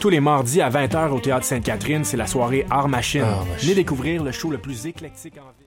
Tous les mardis à 20h au Théâtre Sainte-Catherine, c'est la soirée Art Machine. Venez découvrir le show le plus éclectique en ville.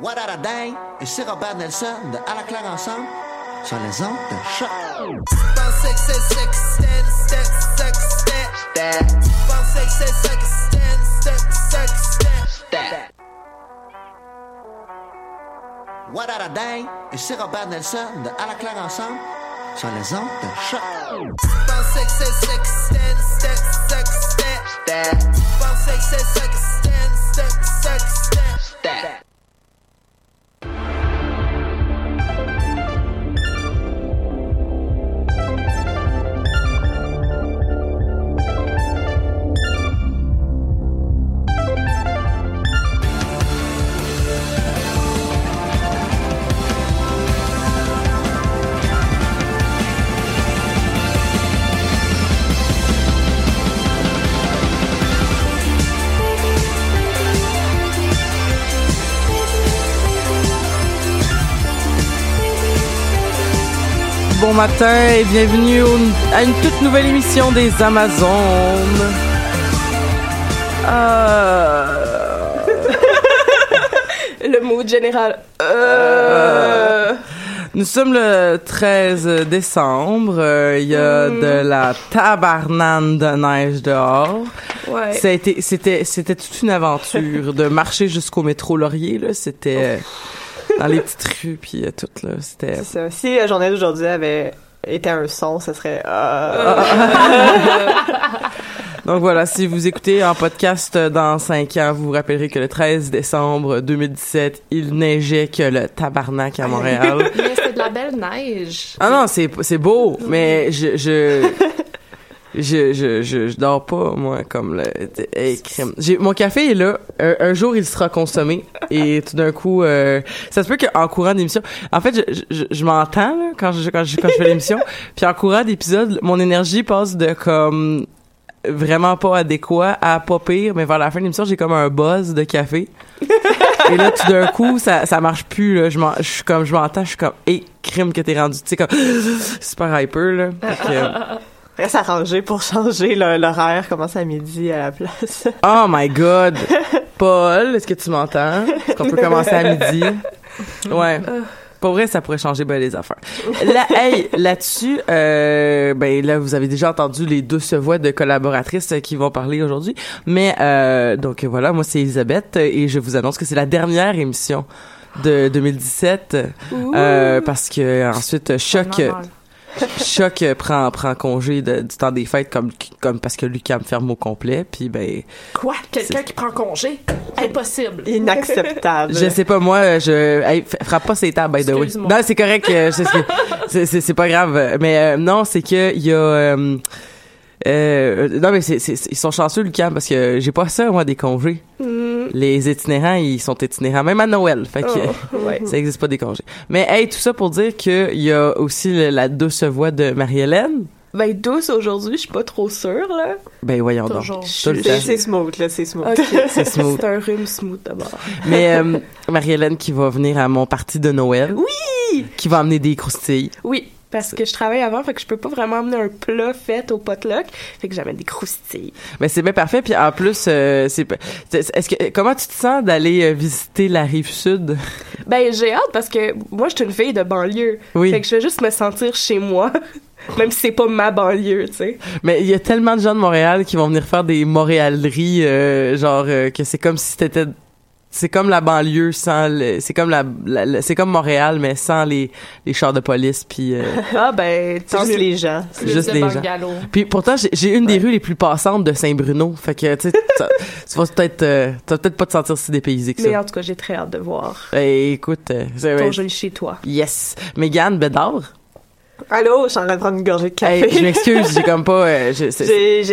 What a day et c'est Robert Nelson de À la claire ensemble sur les ondes de choc. What a day et c'est Robert Nelson de À la claire ensemble sur les ondes de choc. Matin et bienvenue au- à une toute nouvelle émission des Amazones. Euh... Le mood général. Euh... Nous sommes le 13 décembre. euh, Il y a de la tabarnane de neige dehors. Ouais. Ça a été- C'était c'était toute une aventure de marcher jusqu'au métro Laurier. là. C'était dans les petites rues puis euh, tout là. C'était C'est ça. Si la journée d'aujourd'hui avait été un son, ça serait. euh, Donc voilà, si vous écoutez en podcast euh, dans 5 ans, vous vous rappellerez que le 13 décembre 2017, il neigeait que le tabarnak à Montréal. Mais c'est de la belle neige. ah non, c'est c'est beau, mais je je je je je, je dors pas moi comme le hey, crème. J'ai mon café est là. Un, un jour il sera consommé et tout d'un coup euh, ça se peut qu'en courant d'émission, en fait je je, je m'entends là, quand je quand je quand je fais l'émission, puis en courant d'épisode, mon énergie passe de comme vraiment pas adéquat à pas pire, mais vers la fin de l'émission, j'ai comme un buzz de café. Et là, tout d'un coup, ça, ça marche plus, là. Je je suis comme, je m'entends, je suis comme, hé, crime que t'es rendu, tu sais, comme, super hyper, là. Fait que, Reste arrangé pour changer l'horaire, commencer à midi à la place. oh my god! Paul, est-ce que tu m'entends? Est-ce qu'on peut commencer à midi? Ouais. Pour vrai, ça pourrait changer les affaires. Là, hey, là-dessus, euh, ben là, vous avez déjà entendu les douces voix de collaboratrices qui vont parler aujourd'hui. Mais euh, donc voilà, moi c'est Elisabeth et je vous annonce que c'est la dernière émission de 2017 euh, parce que ensuite choc choc euh, prend prend congé de- du temps des fêtes comme comme parce que Lucam ferme au complet puis ben Quoi? Quelqu'un qui prend congé? Impossible. Inacceptable. Je sais pas, moi, je, hey, frappe pas ces tables, by the way. Non, c'est correct, euh, c'est, c'est, c'est pas grave. Mais euh, non, c'est que il y a, euh, euh, non mais c'est, ils sont chanceux Lucas parce que j'ai pas ça moi des congés. Les itinérants, ils sont itinérants même à Noël, fait que Oh, ouais. ça existe pas des congés. Mais hey, tout ça pour dire que il y a aussi le- la douce voix de Marie-Hélène. Ben, douce aujourd'hui, je suis pas trop sûre, là. Ben voyons Toujours. donc. C'est smooth, là, c'est smooth. Ok. C'est smooth. C'est un rhume smooth d'abord. Mais euh, Marie-Hélène qui va venir à mon parti de Noël. Oui. Qui va amener des croustilles. Oui, parce que je travaille avant, fait que je peux pas vraiment amener un plat fait au potluck, fait que j'amène des croustilles. Mais c'est bien parfait. Puis en plus, euh, c'est est-ce que comment tu te sens d'aller euh, visiter la rive sud? Ben, j'ai hâte parce que moi, je suis une fille de banlieue. Oui. Fait que je vais juste me sentir chez moi, même si c'est pas ma banlieue, tu sais. Mais il y a tellement de gens de Montréal qui vont venir faire des montréaleries, euh, genre euh, que c'est comme si c'était c'est comme la banlieue sans c'est comme la, c'est comme Montréal mais sans les les chars de police puis euh, Ah, ben, c'est juste les gens. Juste les gens. puis pourtant j'ai- une des rues les plus passantes de Saint-Bruno. Fait que tu vas peut-être euh, tu vas peut-être pas te sentir si dépaysé que Mais ça. en tout cas, j'ai très hâte de voir. Eh, écoute euh, ton joli chez toi. yes. Mégane Bédard Allô, je suis en train de gorgée de café. Hey, je m'excuse, j'ai comme pas. euh, J'ai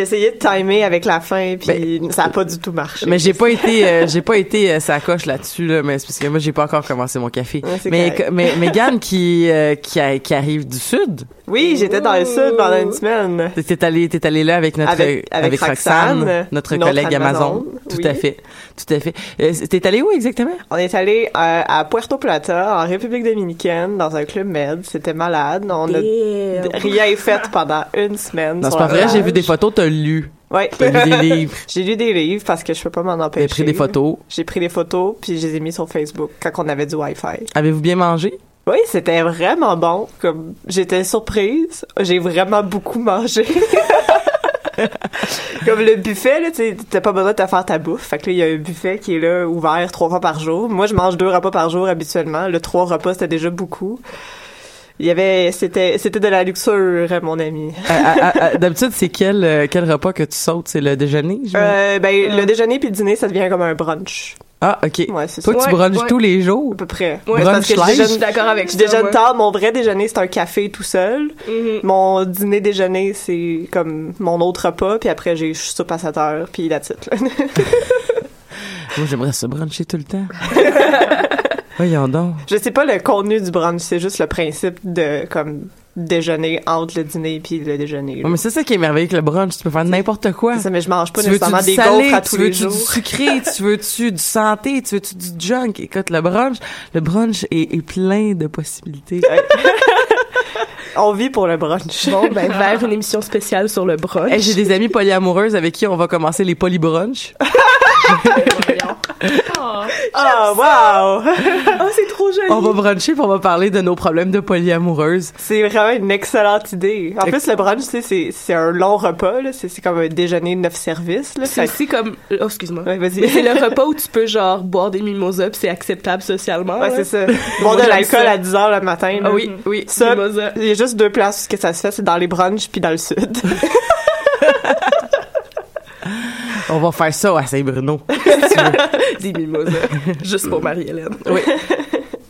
essayé de timer avec la fin, puis ça a pas du tout marché. mais j'ai pas été, euh, j'ai pas été euh, sa coche là-dessus là, mais parce que moi j'ai pas encore commencé mon café. Ouais, mais correct. mais Megan qui euh, qui, a- qui arrive du sud, Oui, j'étais dans le sud pendant une semaine. t'es allé t'es allé là avec notre Avec- avec Roxane, Roxane, notre notre collègue Amazon. Amazon, Tout oui. à fait, tout à fait. Euh, t'es allé où exactement? On est allé euh, à Puerto Plata, en République dominicaine, dans un club med. C'était malade. On a rien fait pendant une semaine. Non, c'est pas vrai, j'ai vu des photos, t'as lu, Ouais. t'as lu des livres, J'ai lu des livres parce que je peux pas m'en empêcher. t'as pris des photos. J'ai pris des photos puis je les ai mis sur Facebook quand on avait du Wi-Fi. Avez-vous bien mangé? Oui, c'était vraiment bon. Comme j'étais surprise, j'ai vraiment beaucoup mangé. Comme le buffet, là, tu t'as pas besoin de te faire ta bouffe. Fait que là, il y a un buffet qui est là, ouvert trois fois par jour. Moi, je mange deux repas par jour habituellement. Le trois repas, c'était déjà beaucoup. Il y avait, c'était, c'était de la luxure, mon ami. À- à- à- D'habitude, c'est quel euh, quel repas que tu sautes? C'est le déjeuner? Euh, ben, le déjeuner puis le dîner, ça devient comme un brunch. Ah, ok. Ouais, c'est ça. Toi, tu Ouais, brunches ouais. tous les jours? À peu près. Ouais, C'est parce que je suis d'accord avec je ça. déjeune tard. Mon vrai déjeuner, c'est un café tout seul. Mhm. Mon dîner déjeuner, c'est comme mon autre repas, puis après j'ai je soupe à 7 heures, puis la titre. Moi, j'aimerais se bruncher tout le temps. Voyons donc. je sais pas le contenu du brunch, c'est juste le principe de comme déjeuner entre le dîner puis le déjeuner. Ouais, mais c'est ça qui est merveilleux avec le brunch. Tu peux faire n'importe quoi. C'est ça, mais je mange pas Tu nécessairement des salé, gaufres à tu tous les veux-tu jours. du sucré, tu veux-tu du santé, tu veux-tu du junk? Écoute, le brunch, le brunch est, est plein de possibilités. On vit pour le brunch. Bon, ben, vers une émission spéciale sur le brunch. Hey, J'ai des amis polyamoureuses avec qui on va commencer les polybrunchs. Ah, wow! Oh, c'est trop joli. On va bruncher puis on va parler de nos problèmes de polyamoureuses. C'est vraiment une excellente idée. En plus, le brunch, tu sais, c'est un long repas. C'est comme un déjeuner neuf services. C'est aussi comme... Oh, excuse-moi. Ouais, vas-y. C'est le repas où tu peux, genre, boire des mimosas pis c'est acceptable socialement. Ouais, c'est ça. Boire de l'alcool à 10 heures le matin. Ah oui, oui. Ça, il y a juste deux places que ça se fait, c'est dans les brunchs puis dans le sud. On va faire ça à Saint-Bruno. Des mimosas. Juste pour Marie-Hélène. Oui.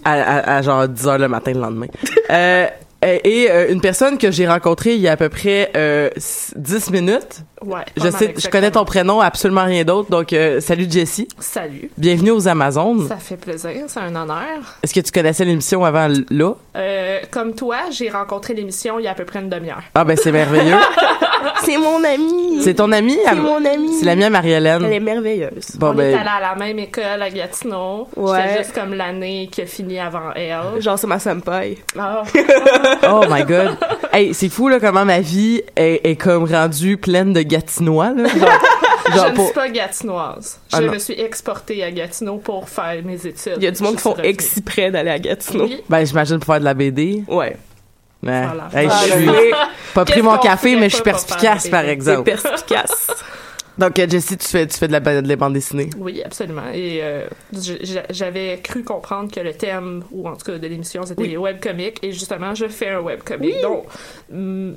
À, à- à genre 10 heures le matin le lendemain. Euh, et et, euh, une personne que j'ai rencontrée il y a à peu près euh, 10 minutes. Ouais. Je sais, je connais ton prénom, absolument rien d'autre. Donc, euh, salut Jessie. Salut. Bienvenue aux Amazones. Ça fait plaisir, c'est un honneur. Est-ce que tu connaissais l'émission avant là? Euh, comme toi, j'ai rencontré l'émission il y a à peu près une demi-heure. Ah ben c'est merveilleux. C'est mon amie. c'est ton amie? C'est mon amie. C'est la mienne Elle Marie-Hélène. est merveilleuse. Bon On est ben, allé à la même école à Gatineau. Ouais. J'étais juste comme l'année qui a fini avant elle. Genre, c'est ma senpai. Ah. oh my god. Hey, c'est fou là comment ma vie est, est comme rendue pleine de Gatinois là. Genre, genre je ne pour- suis pas gatinoise. Ah je me suis exportée à Gatineau pour faire mes études. Il y a du monde qui font exprès d'aller à Gatineau. Oui. Ben j'imagine pour faire de la BD. Ouais. Ouais. Voilà. Hey, je ben suis pas pris mon café mais je suis perspicace par exemple. perspicace. Donc euh, Jessie, tu fais tu fais de la de la bande dessinée. Oui, absolument. Et euh, j'avais cru comprendre que le thème, ou en tout cas de l'émission, c'était Oui. les webcomics. Et justement, je fais un webcomic. Donc, mm,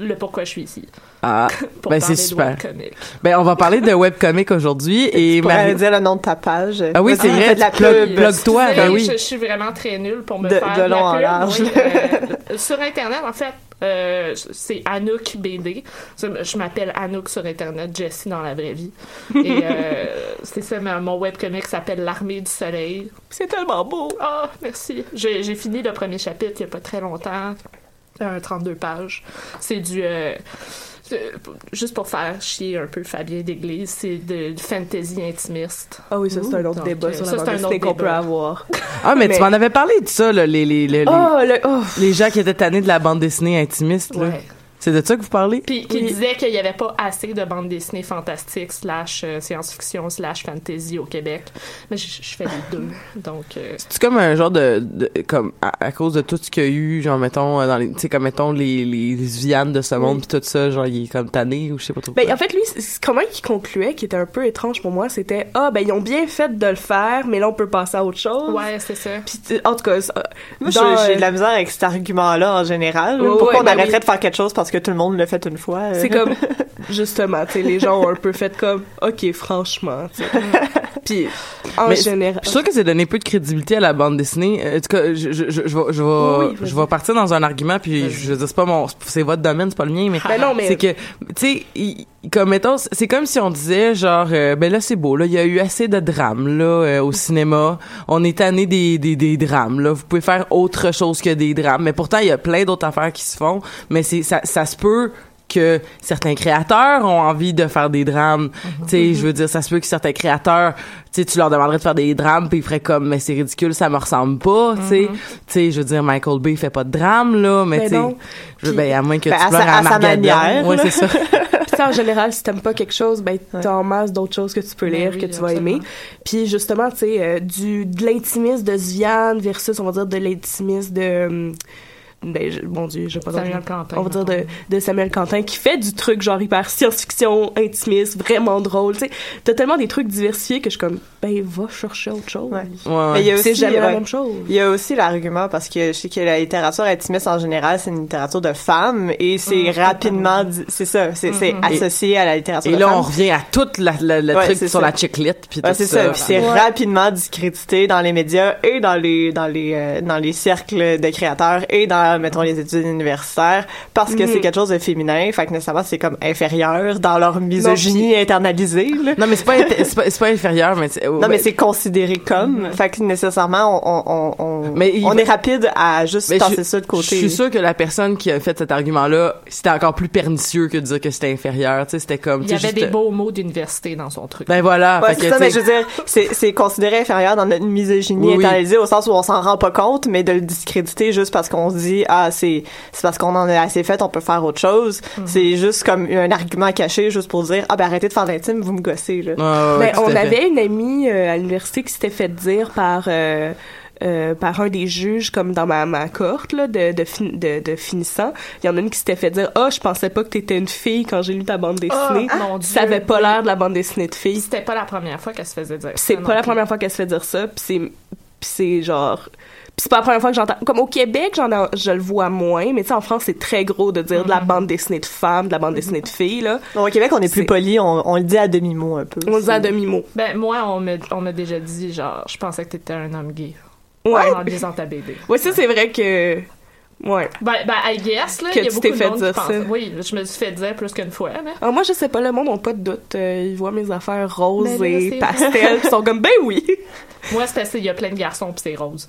le pourquoi je suis ici. Ah, Pour Ben, parler c'est de super. webcomics. ben on va parler de webcomic aujourd'hui et Tu Marie- dire le nom de ta page. Ah oui, c'est vrai, fais de la pub. plug- toi, ben oui. Je, je suis vraiment très nulle pour me De- faire de la long en pub, large. oui. Euh, sur Internet, en fait, euh, c'est Anouk BD. Je m'appelle Anouk sur Internet, Jessie dans la vraie vie. Et euh, c'est ça, mon webcomic s'appelle L'Armée du Soleil. C'est tellement beau. Ah, merci. J'ai fini le premier chapitre il n'y a pas très longtemps. Un 32 pages. C'est du. Euh, juste pour faire chier un peu Fabien d'Église, c'est de, fantasy intimiste. Ah oui, ça, c'est un autre Donc, débat euh, sur ça, la autre qu'on peut avoir. Ah mais, Mais- tu m'en avais parlé de ça là, les les les, les, Oh, le... oh. les gens qui étaient tannés de la bande dessinée intimiste là. Ouais. C'est de ça que vous parlez? Puis qui Oui. disait qu'il n'y avait pas assez de bandes dessinées fantastiques slash euh, science-fiction slash fantasy au Québec. Mais je, je fais les deux. Donc, euh, C'est comme un genre de, de- comme à, à cause de tout ce qu'il y a eu, genre mettons euh, dans les tu sais comme mettons les les, de ce monde puis tout ça, genre il est comme tanné ou je sais pas trop. Ben, quoi? en fait, lui, comment il concluait, qui était un peu étrange pour moi, c'était Ah, ben, ils ont bien fait de le faire, mais là, on peut passer à autre chose. ouais, c'est ça. Puis, en tout cas, Moi, j'ai- j'ai euh, de la misère avec cet argument-là en général. Pourquoi ouais, on ben arrêterait oui. de faire quelque chose parce que tout le monde l'a fait une fois? euh? c'est comme, justement, tu sais, les gens ont un peu fait comme Ok, franchement. Puis, en Mais général. Je trouve que c'est donner peu de crédibilité à la bande dessinée. Euh, En tout cas, je, je, je, je vais, je vais, Oui, oui, vas-y. je vais partir dans un argument, puis je c'est pas mon, c'est votre domaine, c'est pas le mien, mais Ben non, mais- c'est que, tu sais, comme mettons, c'est comme si on disait, genre, euh, ben là, c'est beau, là, il y a eu assez de drames, là, euh, au cinéma. On est tanné des, des, des drames, là. Vous pouvez faire autre chose que des drames. Mais pourtant, il y a plein d'autres affaires qui se font, mais c'est, ça, ça se peut que certains créateurs ont envie de faire des drames. Tu sais, je veux dire, ça se peut que certains créateurs, tu sais, tu leur demanderais de faire des drames, puis ils feraient comme, mais c'est ridicule, ça me ressemble pas, tu sais. Tu sais, je veux dire, Michael Bay fait pas de drame, là, mais Ben tu sais, ben, à moins que Ben, tu à pleures à, à sa Armageddon. manière, Ouais, c'est ça. Puis en général, si t'aimes pas quelque chose, ben t'as en masse d'autres choses que tu peux Ben lire, oui, que tu vas absolument. aimer. Puis justement, tu sais, euh, du de l'intimisme de Sviane versus, on va dire, de l'intimisme de... hum, Ben, je- mon Dieu, je sais pas Samuel. Quentin, On va dire de, Samuel Quentin qui fait du truc genre hyper science-fiction, intimiste, vraiment drôle. Tu sais, t'as tellement des trucs diversifiés que je suis comme, ben, va chercher autre chose. Ouais. Ouais, ouais. Mais il y a C'est aussi, jamais la même chose. Il y a aussi l'argument parce que je sais que la littérature intimiste en général, c'est une littérature de femmes et c'est rapidement, di- c'est ça, c'est c'est associé à la littérature Et de là, femmes. on revient à tout la, la- le Ouais, truc sur ça. la chiclette, puis c'est ça. Puis c'est Ouais. rapidement discrédité dans les médias et dans les dans les euh, dans les cercles de créateurs et dans mettons les études universitaires parce que Mhm. c'est quelque chose de féminin. Fait que nécessairement c'est comme inférieur dans leur misogynie internalisée. Là. Non, mais c'est pas, pas, pas inférieur, mais c'est, Non, mais c'est considéré comme. Fait que nécessairement, on, on, on, Mais on va- est rapide à juste Mais je- ça de côté. Je suis sûr que la personne qui a fait cet argument-là, c'était encore plus pernicieux que de dire que c'était inférieur. Tu sais, c'était comme. Il y avait juste- des beaux mots d'université dans son truc. Ben voilà. Ouais, c'est ça, mais tu sais, je veux dire, c'est, c'est considéré inférieur dans notre misogynie Oui, oui. internalisée au sens où on s'en rend pas compte, mais de le discréditer juste parce qu'on se dit, ah, c'est, c'est parce qu'on en a assez fait, on peut faire autre chose. Mhm. C'est juste comme un argument caché juste pour dire, ah, ben arrêtez de faire l'intime, vous me gossez, là. Ouais, Ben, tout on fait. avait une amie euh, à l'université qui s'était fait dire par euh, euh, par un des juges comme dans ma, ma cohorte là, de, de, fin- de, de finissants. Il y en a une qui s'était fait dire « Ah, je pensais pas que t'étais une fille quand j'ai lu ta bande dessinée. Ah, mon Dieu. Ça avait pas l'air de la bande dessinée de fille. C'était pas la première fois qu'elle se faisait dire. C'est ça pas non la plus. première fois qu'elle se fait dire ça. Puis c'est, puis c'est genre... Puis c'est pas la première fois que j'entends... Comme au Québec, j'en ai- je le vois moins, mais tu sais, en France, c'est très gros de dire de la bande dessinée de femmes, de la bande dessinée de filles, là. Bon, au Québec, on est plus C'est- poli, on, on le dit à demi-mot un peu. On le dit à C'est- demi-mot. Ben, moi, on m'a on m'a déjà dit, genre, je pensais que t'étais un homme gay. Ouais. En lisant ta BD. Ouais, ça, c'est vrai que... Ouais. Ben, ben, I guess, là, Que il y a tu beaucoup t'es de fait dire ça. Oui, je me suis fait dire plus qu'une fois, là. Alors moi, je sais pas, le monde n'a pas de doute. Euh, ils voient mes affaires roses Mais là, et c'est- pastel, ils sont comme, ben oui! Moi, c'était ça, il y a plein de garçons pis c'est rose.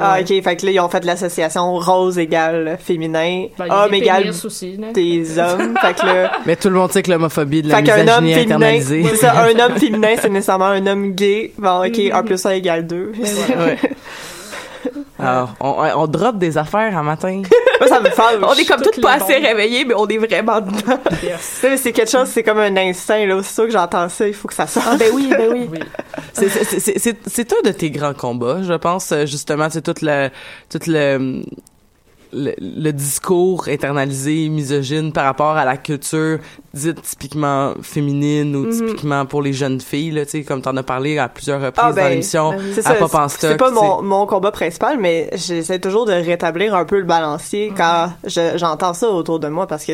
Ah, ok, fait que là, ils ont fait l'association rose égale féminin, Ben, y homme des égale aussi, des hommes. fait que là, Mais tout le monde sait que l'homophobie de la Fait qu'un homme misogynie féminin, internalisée. c'est ça, un homme féminin, c'est nécessairement un homme gay. Bon, ok, Mm-hmm. 1 plus 1 égale 2. Ouais. Alors, on, on drop des affaires un matin. Moi, ça me fâche. On est comme Toutes pas assez bombes. réveillés, mais on est vraiment dedans. Yes. C'est quelque chose, c'est comme un instinct, là. C'est sûr que j'entends ça, il faut que ça sorte. Ah ben oui, ben oui. Oui. C'est- un de tes grands combats, je pense, justement, c'est tout le, tout le, le, le discours internalisé, misogyne par rapport à la culture dite typiquement féminine ou Mhm. typiquement pour les jeunes filles, là, tu sais, comme t'en as parlé à plusieurs reprises Ah, ben, dans l'émission, ben oui. C'est à Pop en c'est- stock. c'est pas mon, mon combat principal, mais j'essaie toujours de rétablir un peu le balancier quand je- j'entends ça autour de moi parce que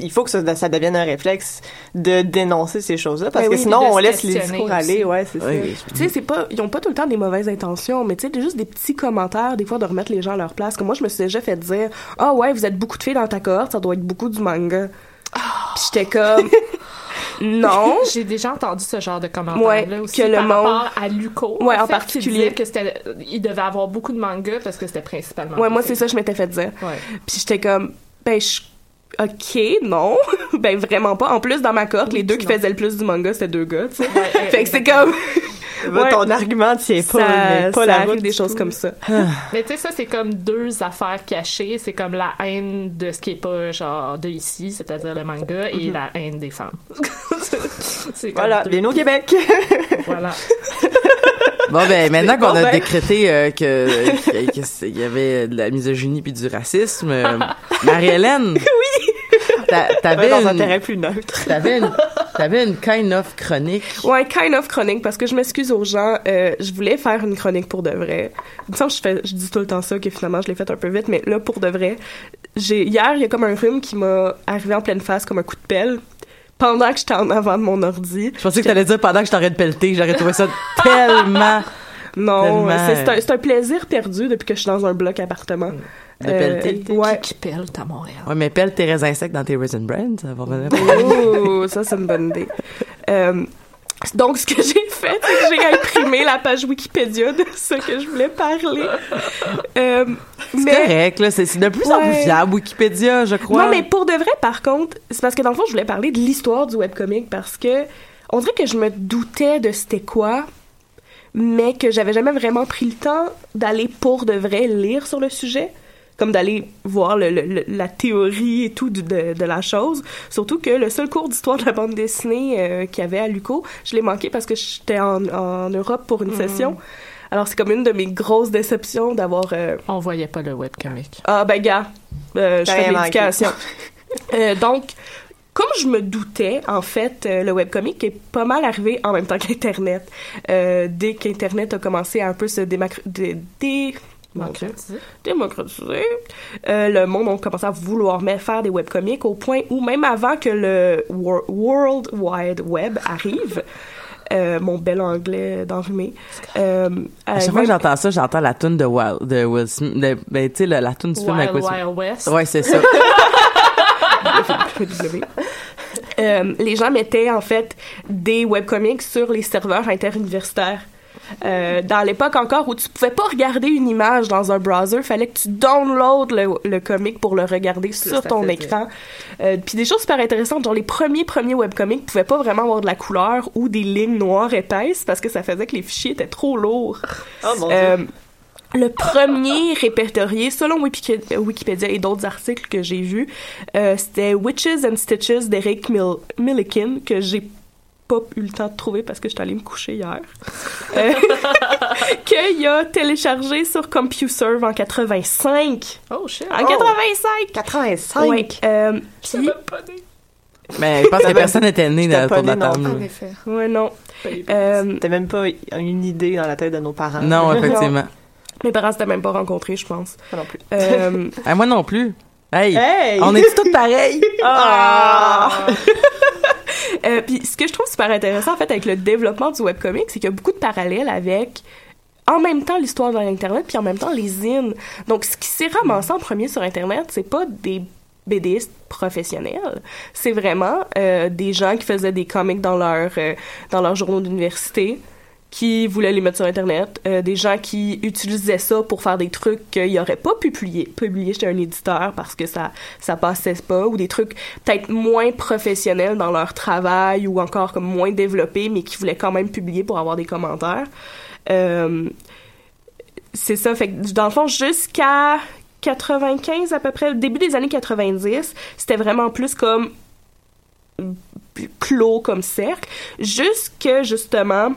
il faut que ça, ça devienne un réflexe de dénoncer ces choses-là parce Ben que oui, sinon on se laisse les discours aussi. aller, ouais, c'est Oui. ça. Tu sais, c'est pas, ils ont pas tout le temps des mauvaises intentions, mais tu sais, juste des petits commentaires, des fois, de remettre les gens à leur place. Comme moi, je me suis déjà fait dire, ah ouais, vous êtes beaucoup de filles dans ta cohorte, ça doit être beaucoup du manga. Puis j'étais comme, non. J'ai déjà entendu ce genre de commentaires-là Ouais, aussi que le par monde- rapport à Luco. Ouais, en fait, particulier. Que c'était, il devait avoir beaucoup de mangas parce que c'était principalement. Ouais, moi, c'est ça, je m'étais fait dire. Ouais. Puis j'étais comme, ben, je... OK, non. ben, vraiment pas. En plus, dans ma cohorte, les deux qui non. faisaient le plus du manga, c'était deux gars, tu sais. Ouais, fait que c'est comme... Ouais. Ton argument tient pas, ça, mais pas ça la arrive route des choses comme ça. Mais tu sais, ça, c'est comme deux affaires cachées. C'est comme la haine de ce qui est pas, genre, de ici, c'est-à-dire le manga, et la haine des femmes. Voilà, bienvenue au Québec. Voilà. Bon ben maintenant qu'on a décrété euh, que que- que c'est- il y avait de la misogynie puis du racisme, euh, Marie-Hélène. T'avais dans un une, terrain plus neutre. t'avais une, t'avais une kind of chronique. Ouais, kind of chronique, parce que je m'excuse aux gens, euh, je voulais faire une chronique pour de vrai. Il me semble que je, fais, je dis tout le temps ça, que finalement je l'ai fait un peu vite, mais là, pour de vrai, j'ai hier, il y a comme un rhume qui m'a arrivé en pleine face comme un coup de pelle. pendant que j'étais en avant de mon ordi. Je pensais que t'allais dire pendant que je t'aurais de pelleter. J'aurais trouvé ça tellement Non, Tellement, c'est un, c'est un plaisir perdu depuis que je suis dans un bloc appartement. De Euh, pelleter. ouais. Qui à Montréal. Ouais, mais pelle tes raisins secs dans tes Raisin Bran, ça va revenir. Oh, ça c'est une bonne idée. Euh, donc, ce que j'ai fait, c'est que j'ai imprimé la page Wikipédia de ce que je voulais parler. Euh, C'est correct, là. C'est de plus en plus fiable, Wikipédia, je crois. Non, mais pour de vrai, par contre, c'est parce que dans le fond, je voulais parler de l'histoire du webcomic parce que on dirait que je me doutais de c'était quoi, mais que j'avais jamais vraiment pris le temps d'aller pour de vrai lire sur le sujet, comme d'aller voir le- le- le- la théorie et tout de, de la chose. Surtout que le seul cours d'histoire de la bande dessinée euh, qu'il y avait à Luco, je l'ai manqué parce que j'étais en, en Europe pour une session. Alors c'est comme une de mes grosses déceptions d'avoir euh, On voyait pas le webcomic. ah, ben, gars, euh, je fais l'éducation. Euh, donc, comme je me doutais, en fait, euh, le webcomic est pas mal arrivé en même temps qu'Internet. Euh, dès qu'Internet a commencé à un peu se démacr- dé- dé- démocratiser, euh, le monde a commencé à vouloir faire des webcomics au point où, même avant que le Wor- World Wide Web arrive, euh, mon bel anglais d'enrhumé, euh, À chaque fois que j'entends ça, j'entends la tune de Wild, de Will Smith, de- ben, tu sais, la, la tune du film avec Wild Will Smith. Wild West. Ouais, c'est ça. Euh, les gens mettaient en fait des webcomics sur les serveurs interuniversitaires. Euh, dans l'époque encore où tu pouvais pas regarder une image dans un browser, fallait que tu downloads le, le comic pour le regarder sur ton écran. Euh, Puis des choses super intéressantes, genre les premiers premiers webcomics pouvaient pas vraiment avoir de la couleur ou des lignes noires épaisses parce que ça faisait que les fichiers étaient trop lourds. Oh mon dieu. Euh, le premier répertorié, selon Wiki- Wikipédia et d'autres articles que j'ai vus, euh, c'était Witches and Stitches d'Eric Mil Milliken, que j'ai pas eu le temps de trouver parce que je suis allée me coucher hier. Euh, qu'il a téléchargé sur CompuServe en 85. Oh shit. En 85! 85. Ouais, euh, puis- Mais je pense que personne n'était né J'étais dans pas autour de la née non table. En effet. ouais, non. Euh, T'as même pas une idée dans la tête de nos parents. Non, effectivement. mes parents s'étaient même pas rencontrés, je pense. Moi non plus. Euh, Ah, moi non plus. Hey! Hey! On est tous pareils? Ah! Euh, puis ce que je trouve super intéressant en fait avec le développement du webcomic, c'est qu'il y a beaucoup de parallèles avec en même temps l'histoire de l'internet puis en même temps les zines. Donc ce qui s'est ramassé en premier sur internet, c'est pas des BDistes professionnels, c'est vraiment euh, des gens qui faisaient des comics dans leur euh, dans leurs journaux d'université qui voulaient les mettre sur internet, euh, des gens qui utilisaient ça pour faire des trucs qu'ils n'auraient pas pu publier, publier chez un éditeur parce que ça ça passait pas ou des trucs peut-être moins professionnels dans leur travail ou encore comme moins développés mais qui voulaient quand même publier pour avoir des commentaires. Euh, c'est ça fait que dans le fond jusqu'à 95 à peu près début des années 90, c'était vraiment plus comme clos comme cercle jusque justement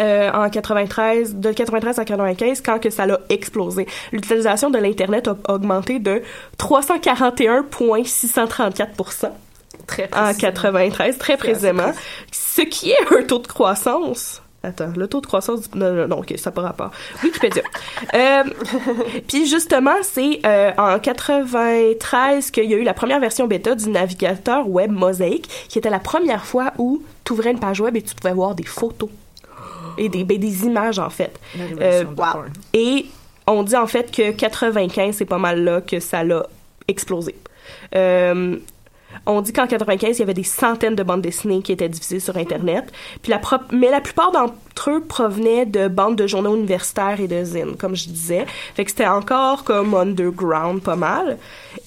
euh, en 93, de 93 à 95, quand que ça l'a explosé. L'utilisation de l'Internet a augmenté de 341,634 Très en précis. 93, très précisément, ce qui est un taux de croissance. Attends, le taux de croissance... du- Non, non, non, ok, ça n'a pas rapport. Wikipédia. euh, Puis justement, c'est euh, en 93 qu'il y a eu la première version bêta du navigateur web Mosaic, qui était la première fois où tu ouvrais une page web et tu pouvais voir des photos. Et des, ben, des images, en fait. Euh, wow. Et on dit en fait que 95, c'est pas mal là que ça l'a explosé. Euh, on dit qu'en 95, il y avait des centaines de bandes dessinées qui étaient diffusées sur Internet. Puis la mais la plupart d'entre eux provenaient de bandes de journaux universitaires et de zines, comme je disais. Fait que c'était encore comme underground pas mal.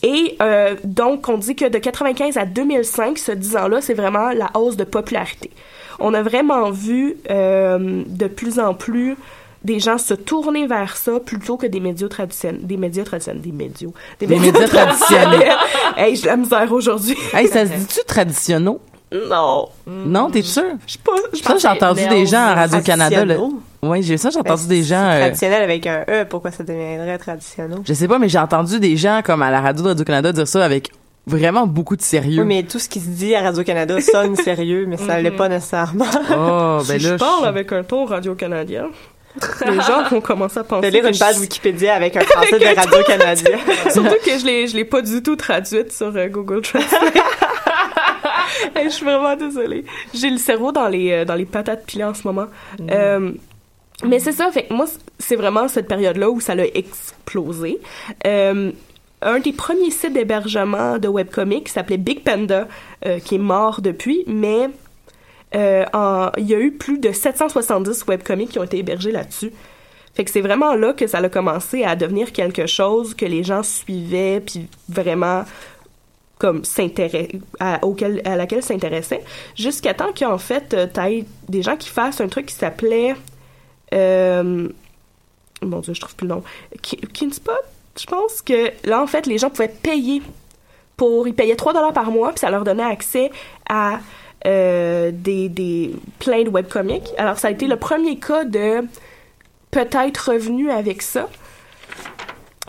Et euh, donc, on dit que de 95 à 2005, ce 10 ans-là, c'est vraiment la hausse de popularité. On a vraiment vu euh, de plus en plus des gens se tourner vers ça plutôt que des médias traditionnels. Des médias traditionnels. Des médias. Des médias traditionnels. hey, j'ai la misère aujourd'hui. Hey, ça se dit-tu traditionnaux? non. Non, t'es sûr? Je sais pas. Je Ça, j'ai entendu des gens à Radio-Canada. Oui, j'ai ça, j'ai entendu Ben, des c'est gens. euh, Traditionnel avec un E, pourquoi ça deviendrait traditionnel? je sais pas, mais j'ai entendu des gens comme à la radio de Radio-Canada dire ça avec vraiment beaucoup de sérieux. Oui, mais tout ce qui se dit à Radio-Canada sonne sérieux, mais ça l'est pas nécessairement. Oh, ben si là. je parle avec un ton radio-canadien, les gens vont commencer à penser De lire une page je- Wikipédia avec un français de Radio-Canadien. Surtout que je l'ai, je l'ai pas du tout traduite sur euh, Google Translate. Hey, je suis vraiment désolée. J'ai le cerveau dans les, euh, dans les patates pilées en ce moment. Euh, mais c'est ça, fait que moi, c'est vraiment cette période-là où ça l'a explosé. Euh, un des premiers sites d'hébergement de webcomics qui s'appelait Big Panda, euh, qui est mort depuis, mais euh, il y a eu plus de 770 webcomics qui ont été hébergés là-dessus. Fait que c'est vraiment là que ça a commencé à devenir quelque chose que les gens suivaient, puis vraiment comme à, auquel, à laquelle s'intéressaient, jusqu'à temps qu'en fait, euh, t'ailles des gens qui fassent un truc qui s'appelait... Mon Dieu, je trouve plus le nom. Ki- Kinspot, je pense que là, en fait, les gens pouvaient payer pour... Ils payaient 3 dollars par mois, puis ça leur donnait accès à euh, des, des plein de webcomics. Alors, ça a été le premier cas de peut-être revenu avec ça.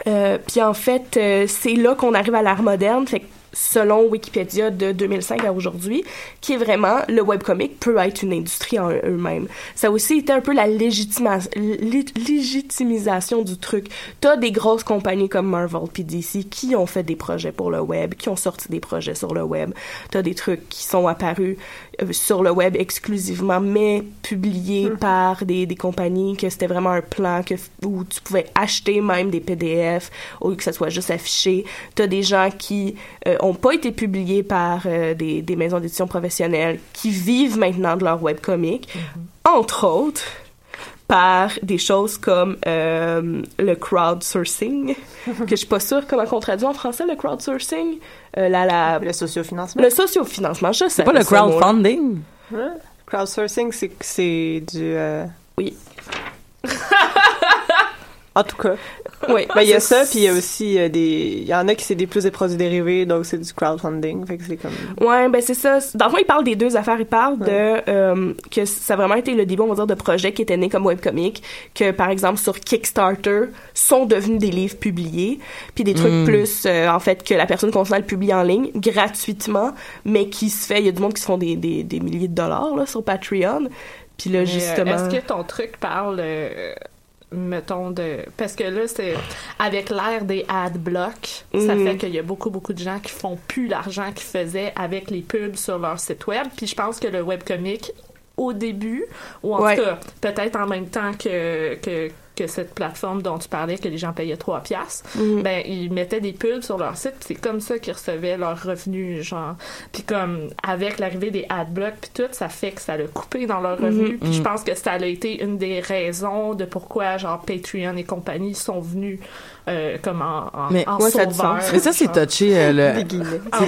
Euh, puis en fait, euh, c'est là qu'on arrive à l'art moderne. Selon Wikipédia de 2005 à aujourd'hui, qui est vraiment le webcomic peut être une industrie en eux-mêmes. Ça a aussi été un peu la légitima- légitimisation du truc. T'as des grosses compagnies comme Marvel puis DC qui ont fait des projets pour le web, qui ont sorti des projets sur le web. T'as des trucs qui sont apparus euh, sur le web exclusivement, mais publiés par des, des compagnies, que c'était vraiment un plan que, où tu pouvais acheter même des PDF au lieu que ça soit juste affiché. T'as des gens qui euh, ont pas été publiés par euh, des, des maisons d'édition professionnelles, qui vivent maintenant de leur webcomic, entre autres par des choses comme euh, le crowdsourcing, que je suis pas sûre comment on traduit en français le crowdsourcing. Euh, la, la, Le sociofinancement. le sociofinancement, je sais. C'est pas le crowdfunding? Hein? Crowdsourcing, c'est c'est du. euh, Oui. En tout cas. Oui. Ben, il y a ça, puis il y a aussi euh, des. Il y en a qui c'est des plus des produits dérivés, donc c'est du crowdfunding. Fait que c'est comme. Ouais, ben c'est ça. Dans le fond, il parle des deux affaires. Il parle de euh, que ça a vraiment été le début, on va dire, de projets qui étaient nés comme webcomics, que par exemple sur Kickstarter sont devenus des livres publiés, puis des trucs Mm. plus euh, en fait que la personne consciente publie en ligne gratuitement, mais qui se fait. Il y a du monde qui se font des, des, des milliers de dollars là sur Patreon. Puis là Mais, euh, justement. Est-ce que ton truc parle, euh, mettons, de. Parce que là, c'est. Avec l'ère des ad blocks, ça Mhm. fait qu'il y a beaucoup, beaucoup de gens qui font plus l'argent qu'ils faisaient avec les pubs sur leur site web. Puis je pense que le webcomic, au début, ou en Ouais. tout cas, peut-être en même temps que. que que cette plateforme dont tu parlais, que les gens payaient 3 piastres, Mhm. ben, ils mettaient des pubs sur leur site, puis c'est comme ça qu'ils recevaient leurs revenus, genre. Puis comme, avec l'arrivée des adblocks puis tout, ça fait que ça l'a coupé dans leurs revenus. Puis je pense que ça a été une des raisons de pourquoi, genre, Patreon et compagnie sont venus euh, comme en, en, Mais- en Ouais, ça a du sauveur, sens. Mais ça, c'est touché, euh, le,